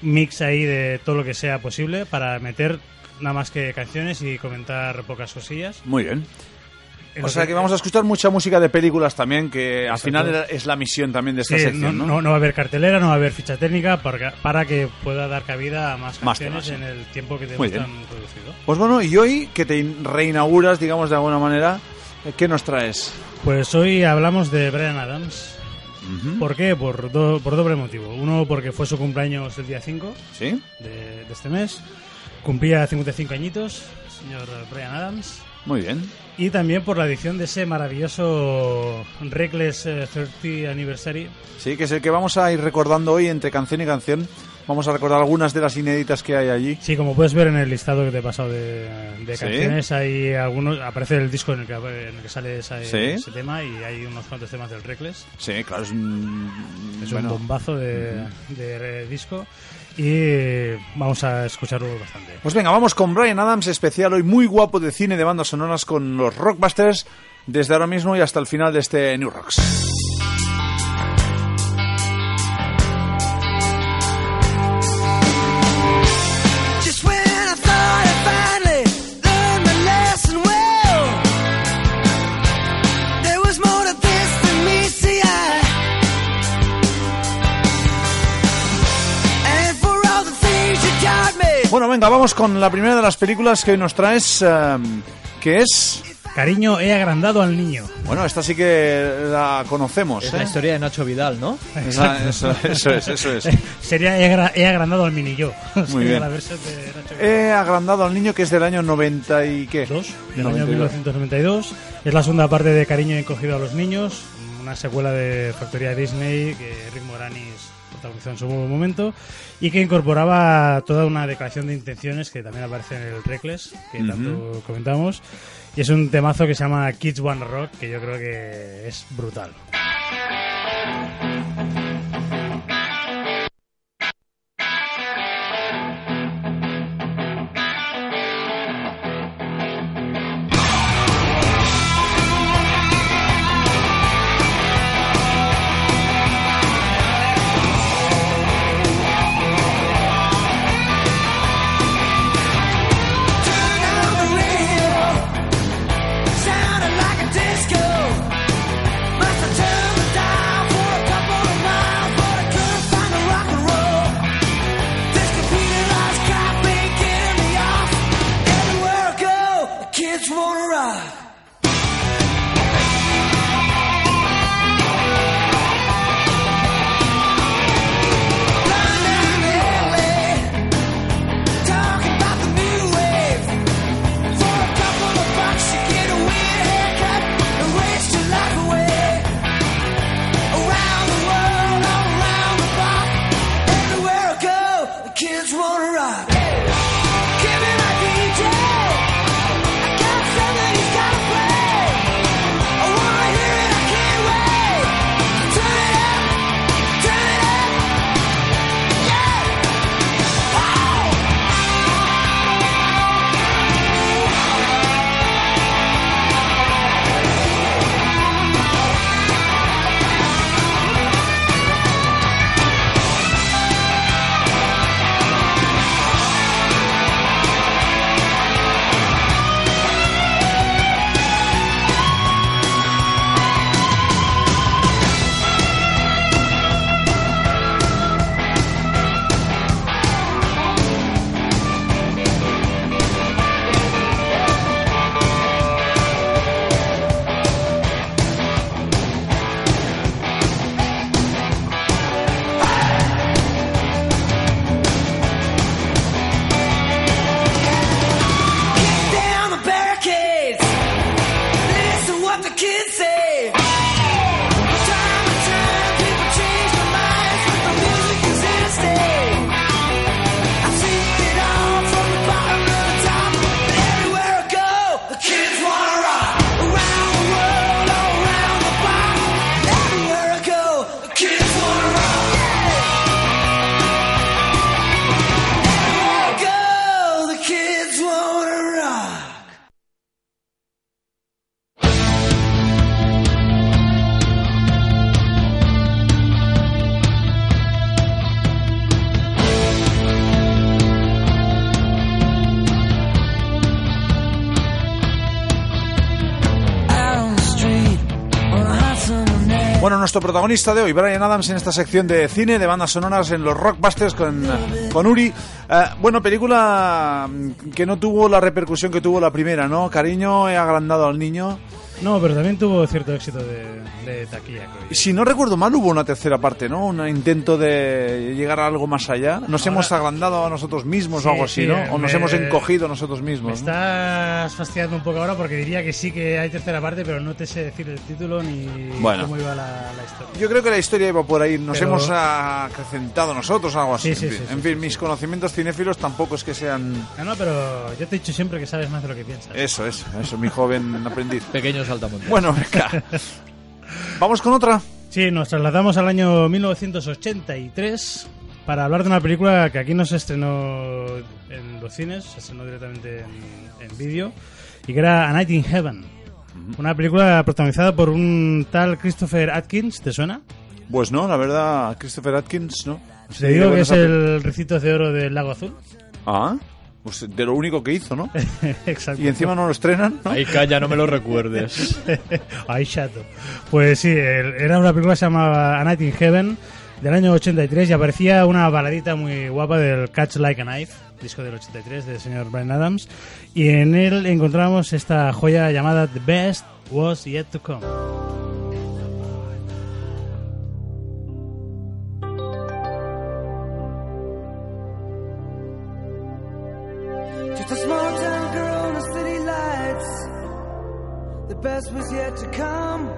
mix ahí de todo lo que sea posible para meter nada más que canciones y comentar pocas cosillas. Muy bien. En O sea que vamos a escuchar mucha música de películas también, que al final es la misión también de esta Sí, sección, no, ¿no? va a haber cartelera, no va a haber ficha técnica para, para que pueda dar cabida a más Más canciones en el tiempo que tenemos tan reducido. Pues bueno, y hoy que te in- reinauguras, digamos de alguna manera, eh, ¿qué nos traes? Pues hoy hablamos de Brian Adams. ¿Por qué? Por, do- por doble motivo. Uno, porque fue su cumpleaños el día 5 ¿Sí? de, de este mes. Cumplía 55 añitos, señor Brian Adams. Muy bien. Y también por la edición de ese maravilloso Reckless eh, 30 Anniversary. Sí, que es el que vamos a ir recordando hoy entre canción y canción. Vamos a recordar algunas de las inéditas que hay allí. Sí, como puedes ver en el listado que te he pasado de, de Sí. canciones, hay algunos, aparece el disco en el que, en el que sale esa- Sí. ese tema y hay unos cuantos temas del Reckless. Sí, claro, es un... Es bueno, un bombazo de, de disco y vamos a escucharlo bastante. Pues venga, vamos con Brian Adams, especial hoy muy guapo de cine de bandas sonoras con los Rockbusters, desde ahora mismo y hasta el final de este New Rocks. Bueno, venga, vamos con la primera de las películas que hoy nos traes, em, que es... Cariño, he agrandado al niño. Bueno, esta sí que la conocemos, Es ¿eh? la historia de Nacho Vidal, ¿no? Esa- eso, eso es, eso es. Sería he, agra- he agrandado al mini yo. Sería bien. la versión de Nacho He agrandado al niño que es del año 90 y qué? Dos, del año 92. 1992. Es la segunda parte de Cariño encogido a los niños, una secuela de Factoría Disney que Rick Moranis protagonizó en su momento y que incorporaba toda una declaración de intenciones que también aparece en el Reckless, que tanto comentamos. Y es un temazo que se llama Kids One Rock, que yo creo que es brutal. Protagonista de hoy, Brian Adams, en esta sección de cine, de bandas sonoras en los Rockbusters con, con Uri. Eh, bueno, película que no tuvo la repercusión que tuvo la primera, ¿no? Cariño, he agrandado al niño. No, pero también tuvo cierto éxito de, de taquilla, creo. Si no recuerdo mal, hubo una tercera parte, ¿no? Un intento de llegar a algo más allá. Nos Ahora- hemos agrandado a nosotros mismos Sí, o algo así, sí, ¿no? O nos me- hemos encogido nosotros Me mismos. ¿no? estás fastidiando un poco ahora porque diría que sí que hay tercera parte, pero no te sé decir el título ni Bueno. cómo iba la, la historia. Yo creo que la historia iba por ahí. Nos Pero- hemos acrecentado nosotros, algo así. Sí, sí, en fin, sí, sí, en fin, mis conocimientos cinéfilos tampoco es que sean. No, no, pero yo te he dicho siempre que sabes más de lo que piensas. Eso, eso, eso, mi joven aprendiz. Pequeño saltamontes. Bueno, venga. Vamos con otra. Sí, nos trasladamos al año 1983 para hablar de una película que aquí no se estrenó en los cines, se estrenó directamente en, en vídeo, y que era A Night in Heaven. Una película protagonizada por un tal Christopher Atkins, ¿te suena? Pues no, la verdad, Christopher Atkins, ¿no? Te digo que es el Ricito de Oro del Lago Azul. Ah, pues de lo único que hizo, ¿no? Exacto. Y encima no lo estrenan, ¿no? Ahí calla, no me lo recuerdes. Ay, chato. Pues sí, era una película que se llamaba A Night in Heaven del año 83 y aparecía una baladita muy guapa del Catch Like a Knife, disco del 83 del señor Brian Adams, y en él encontramos esta joya llamada The Best Was Yet to Come. Was yet to come.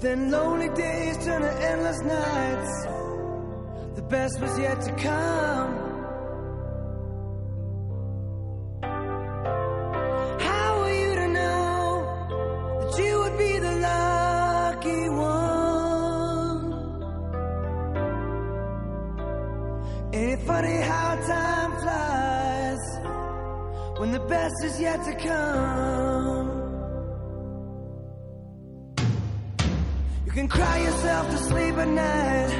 Then lonely days turn to endless nights. The best was yet to come. How were you to know that you would be the lucky one? Ain't it funny how time when the best is yet to come? You can cry yourself to sleep at night.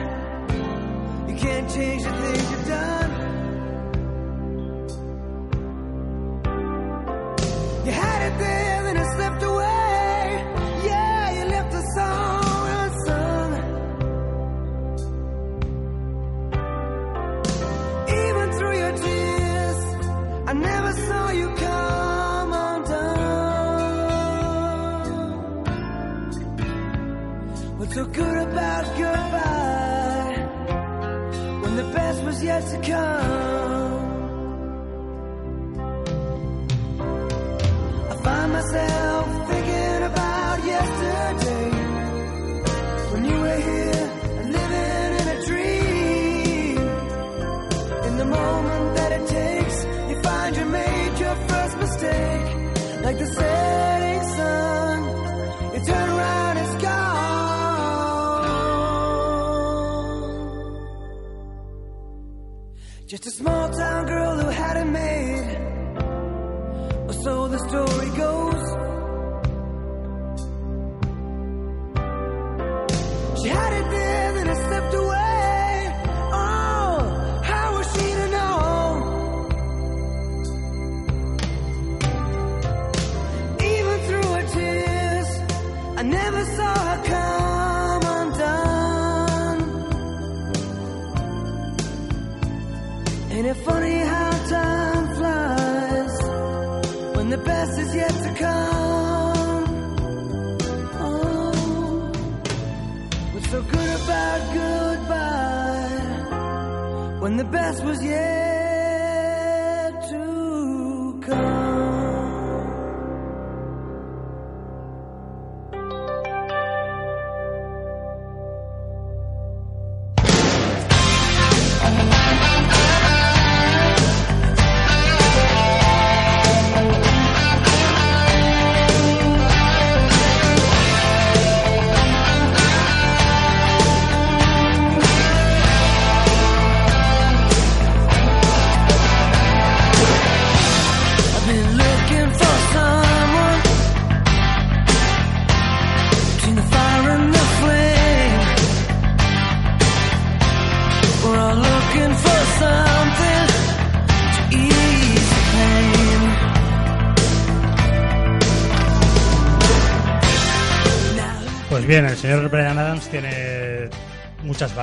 You can't change the things you've done. Yet to come? I find myself Just a small town girl who had it made. Best was yet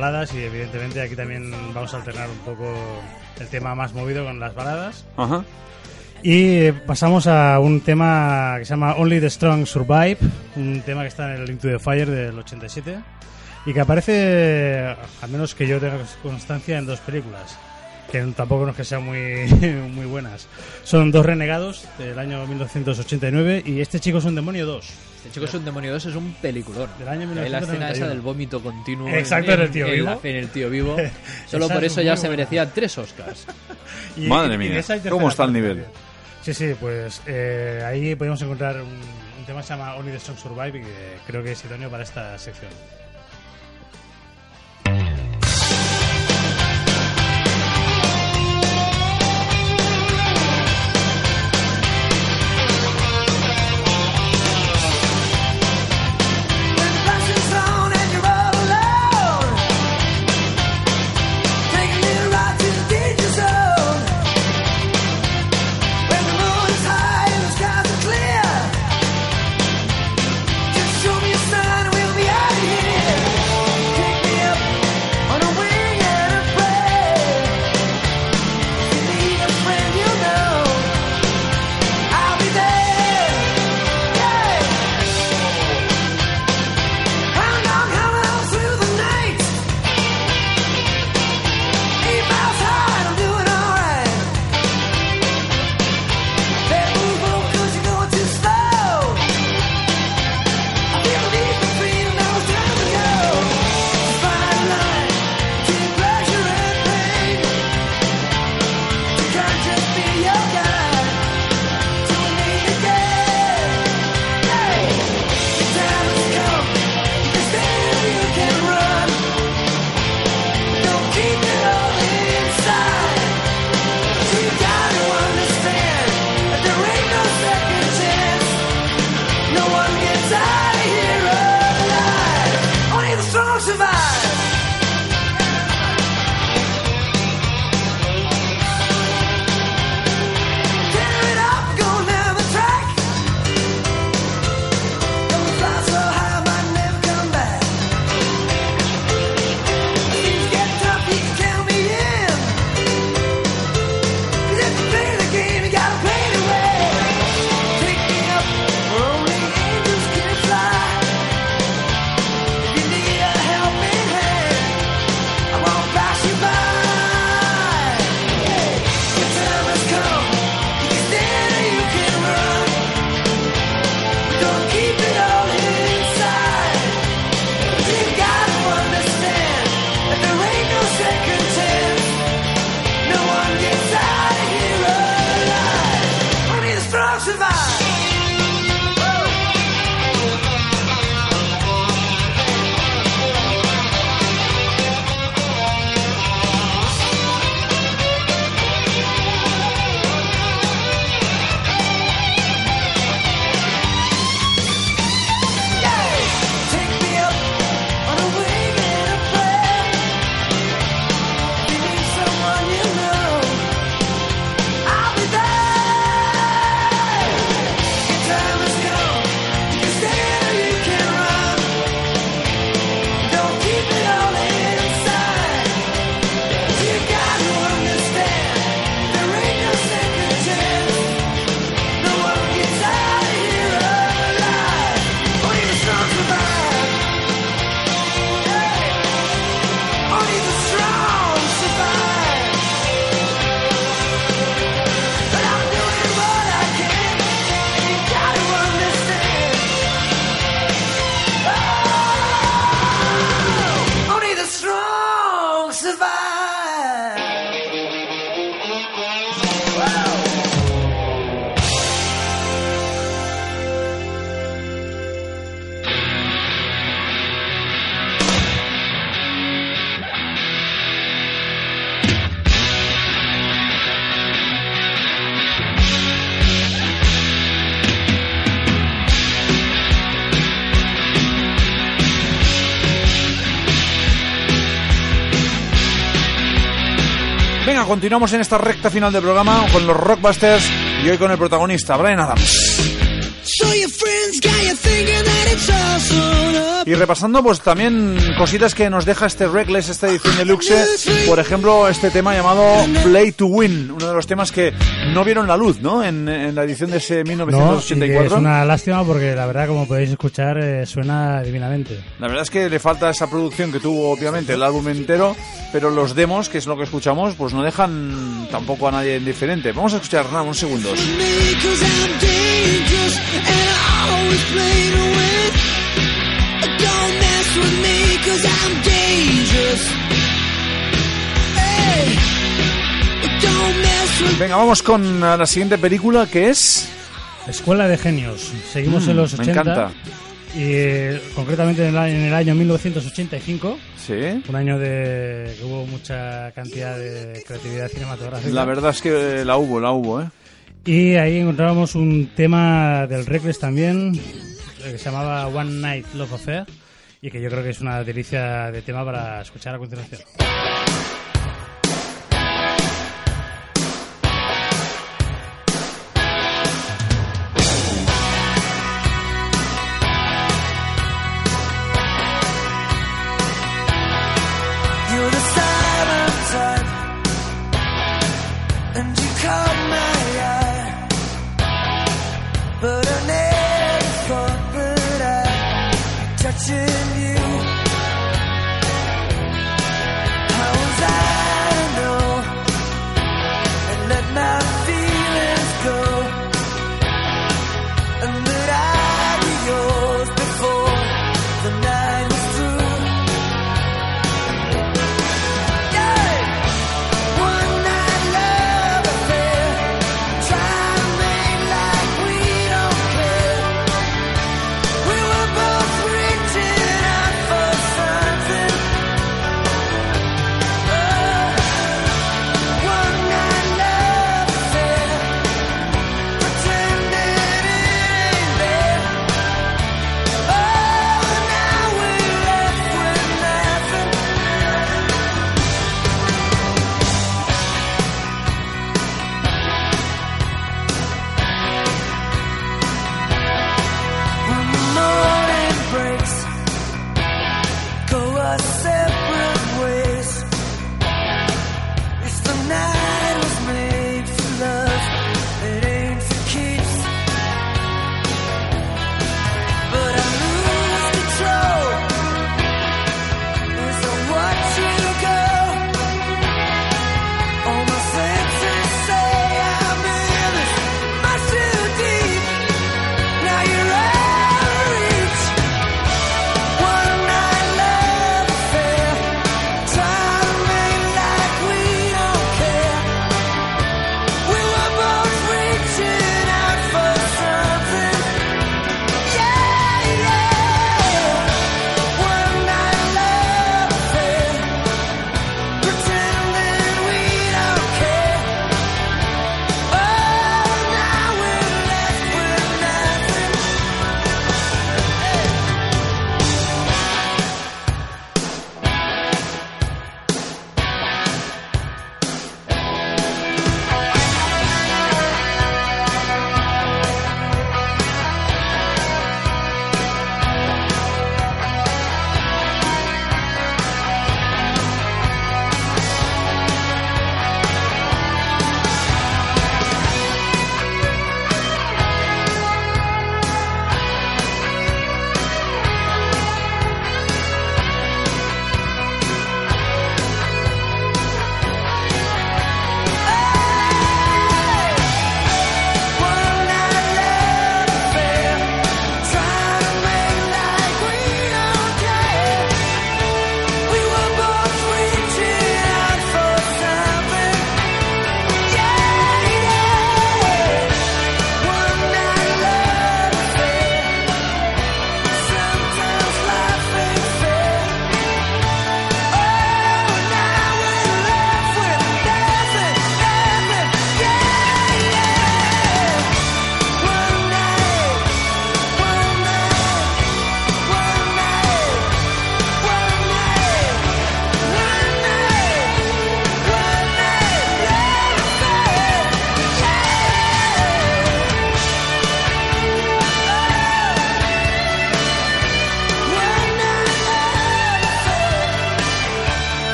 baladas y evidentemente aquí también vamos a alternar un poco el tema más movido con las baladas. Ajá. Y pasamos a un tema que se llama Only the Strong Survive, un tema que está en el Into the Fire del 87 y que aparece, al menos que yo tenga constancia, en dos películas, que tampoco no es que sean muy, muy buenas. Son Dos Renegados del año 1989 y Este chico es un demonio 2. Este chico es un demonio 2, es un peliculón. Del año Hay la escena 1991. esa del vómito continuo. Exacto, en el tío vivo. la- en el tío vivo. Solo por es eso ya se buena. merecía tres Oscars. Y- Madre y mía, ¿cómo está el nivel? Sí, sí, pues eh, ahí podemos encontrar un, un tema que se llama Only the Strong Survive y que creo que es idóneo para esta sección. Continuamos en esta recta final del programa con los Rockbusters y hoy con el protagonista, Brian Adams. Y repasando, pues también cositas que nos deja este Reckless, esta edición de Luxe. Por ejemplo, este tema llamado Play to Win, uno de los temas que no vieron la luz, ¿no? En, en la edición de ese No, y que 1984. es una lástima porque la verdad, como podéis escuchar, eh, suena divinamente. La verdad es que le falta esa producción que tuvo, obviamente, el álbum entero, pero los demos, que es lo que escuchamos, pues no dejan tampoco a nadie indiferente. Vamos a escuchar, nada, unos segundos. Me cause I'm dangerous and I always play to win. Don't mess with me cause I'm dangerous. Hey, don't mess with Venga, vamos con eh, la siguiente película, que es... Escuela de Genios. Seguimos Mm, en los me 80. encanta. Y eh, concretamente en el, año- en el año 1985. Sí. Un año de que hubo mucha cantidad de creatividad cinematográfica. La verdad es que la hubo, la hubo, ¿eh? Y ahí encontrábamos un tema del Reckless también, eh, que se llamaba One Night Love Affair, y que yo creo que es una delicia de tema para escuchar a continuación.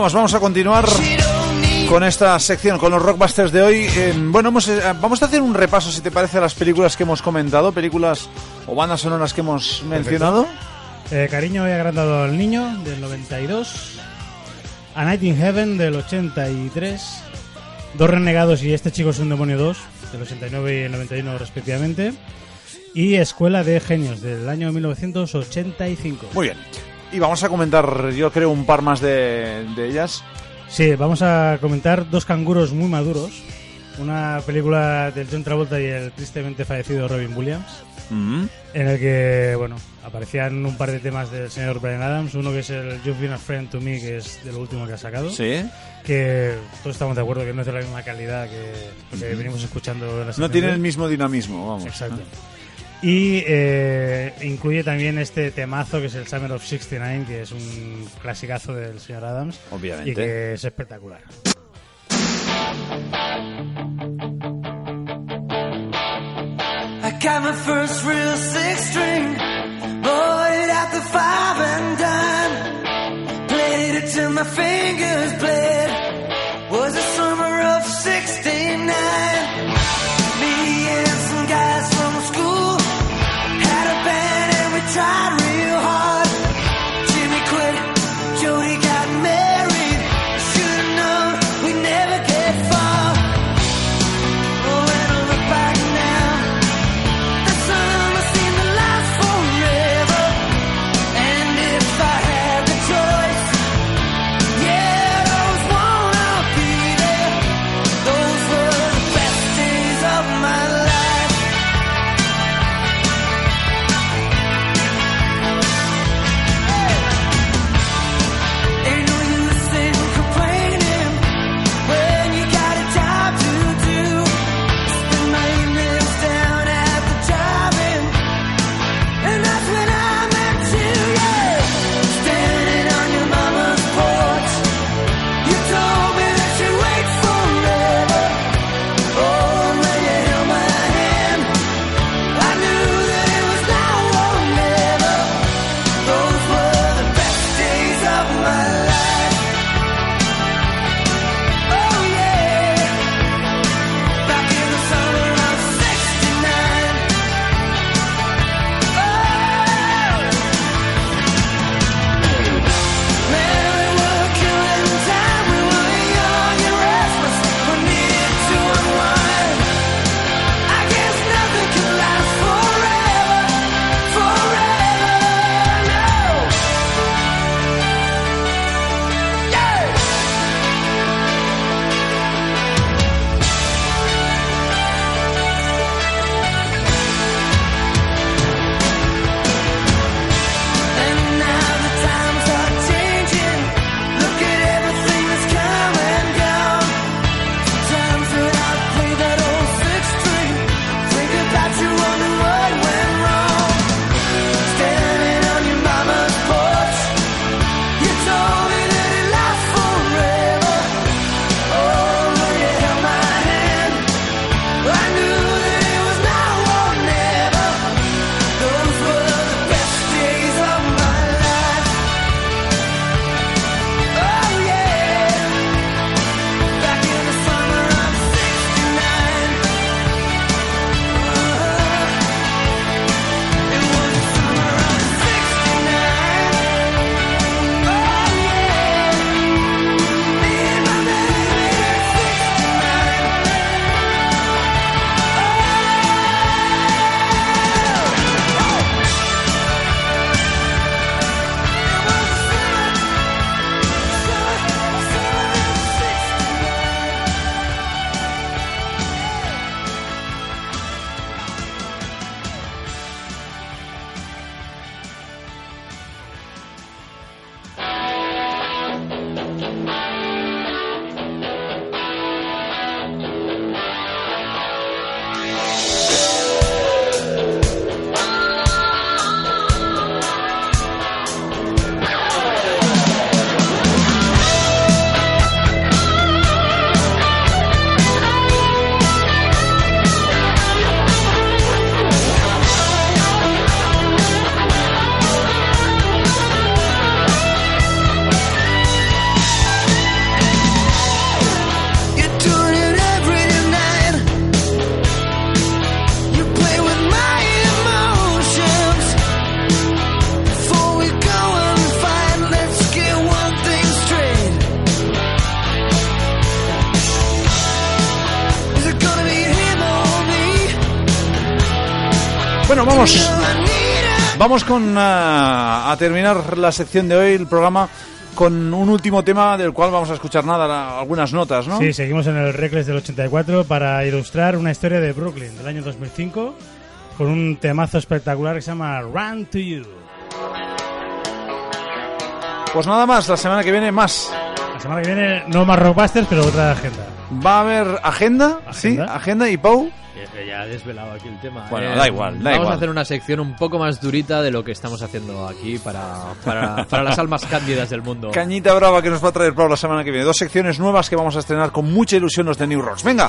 Bueno, pues vamos a continuar con esta sección, con los rockbusters de hoy. Eh, bueno, hemos, eh, vamos a hacer un repaso, si te parece, a las películas que hemos comentado, películas o bandas sonoras que hemos mencionado. Eh, Cariño he agrandado al niño del 92. A Night in Heaven del 83. Dos Renegados y Este chico es un demonio 2 del 89 y el 91 respectivamente. Y Escuela de Genios del año 1985. Muy bien. Y vamos a comentar, yo creo, un par más de, de ellas. Sí, vamos a comentar Dos canguros muy maduros. Una película del John Travolta y el tristemente fallecido Robin Williams. Mm. En el que, bueno, aparecían un par de temas del señor Brian Adams. Uno que es el You've Been a Friend to Me, que es de lo último que ha sacado. Sí. Que todos estamos de acuerdo que no es de la misma calidad que que venimos escuchando en las No tiene el mismo dinamismo, vamos. Exacto. Y eh, incluye también este temazo que es el Summer of 69, que es un clasicazo del señor Adams. Obviamente. Y que es espectacular. I got my first real six string, bought it at the five and dime. Played it till my fingers bled. Was the summer band and Vamos con ah, a terminar la sección de hoy, el programa, con un último tema del cual vamos a escuchar nada, algunas notas, ¿no? Sí, seguimos en el Reckless del 84 para ilustrar una historia de Brooklyn del año 2005 con un temazo espectacular que se llama Run to You. Pues nada más, la semana que viene más. La semana que viene no más Rockbusters, pero otra agenda. Va a haber agenda, sí, ¿Agenda? y Pau. Ya he desvelado aquí el tema. Bueno, Eh, da igual, da Vamos igual. a hacer una sección un poco más durita de lo que estamos haciendo aquí para, para, para las almas cándidas del mundo. Cañita brava que nos va a traer Pau la semana que viene. Dos secciones nuevas que vamos a estrenar con mucha ilusión los de New Rocks. Venga.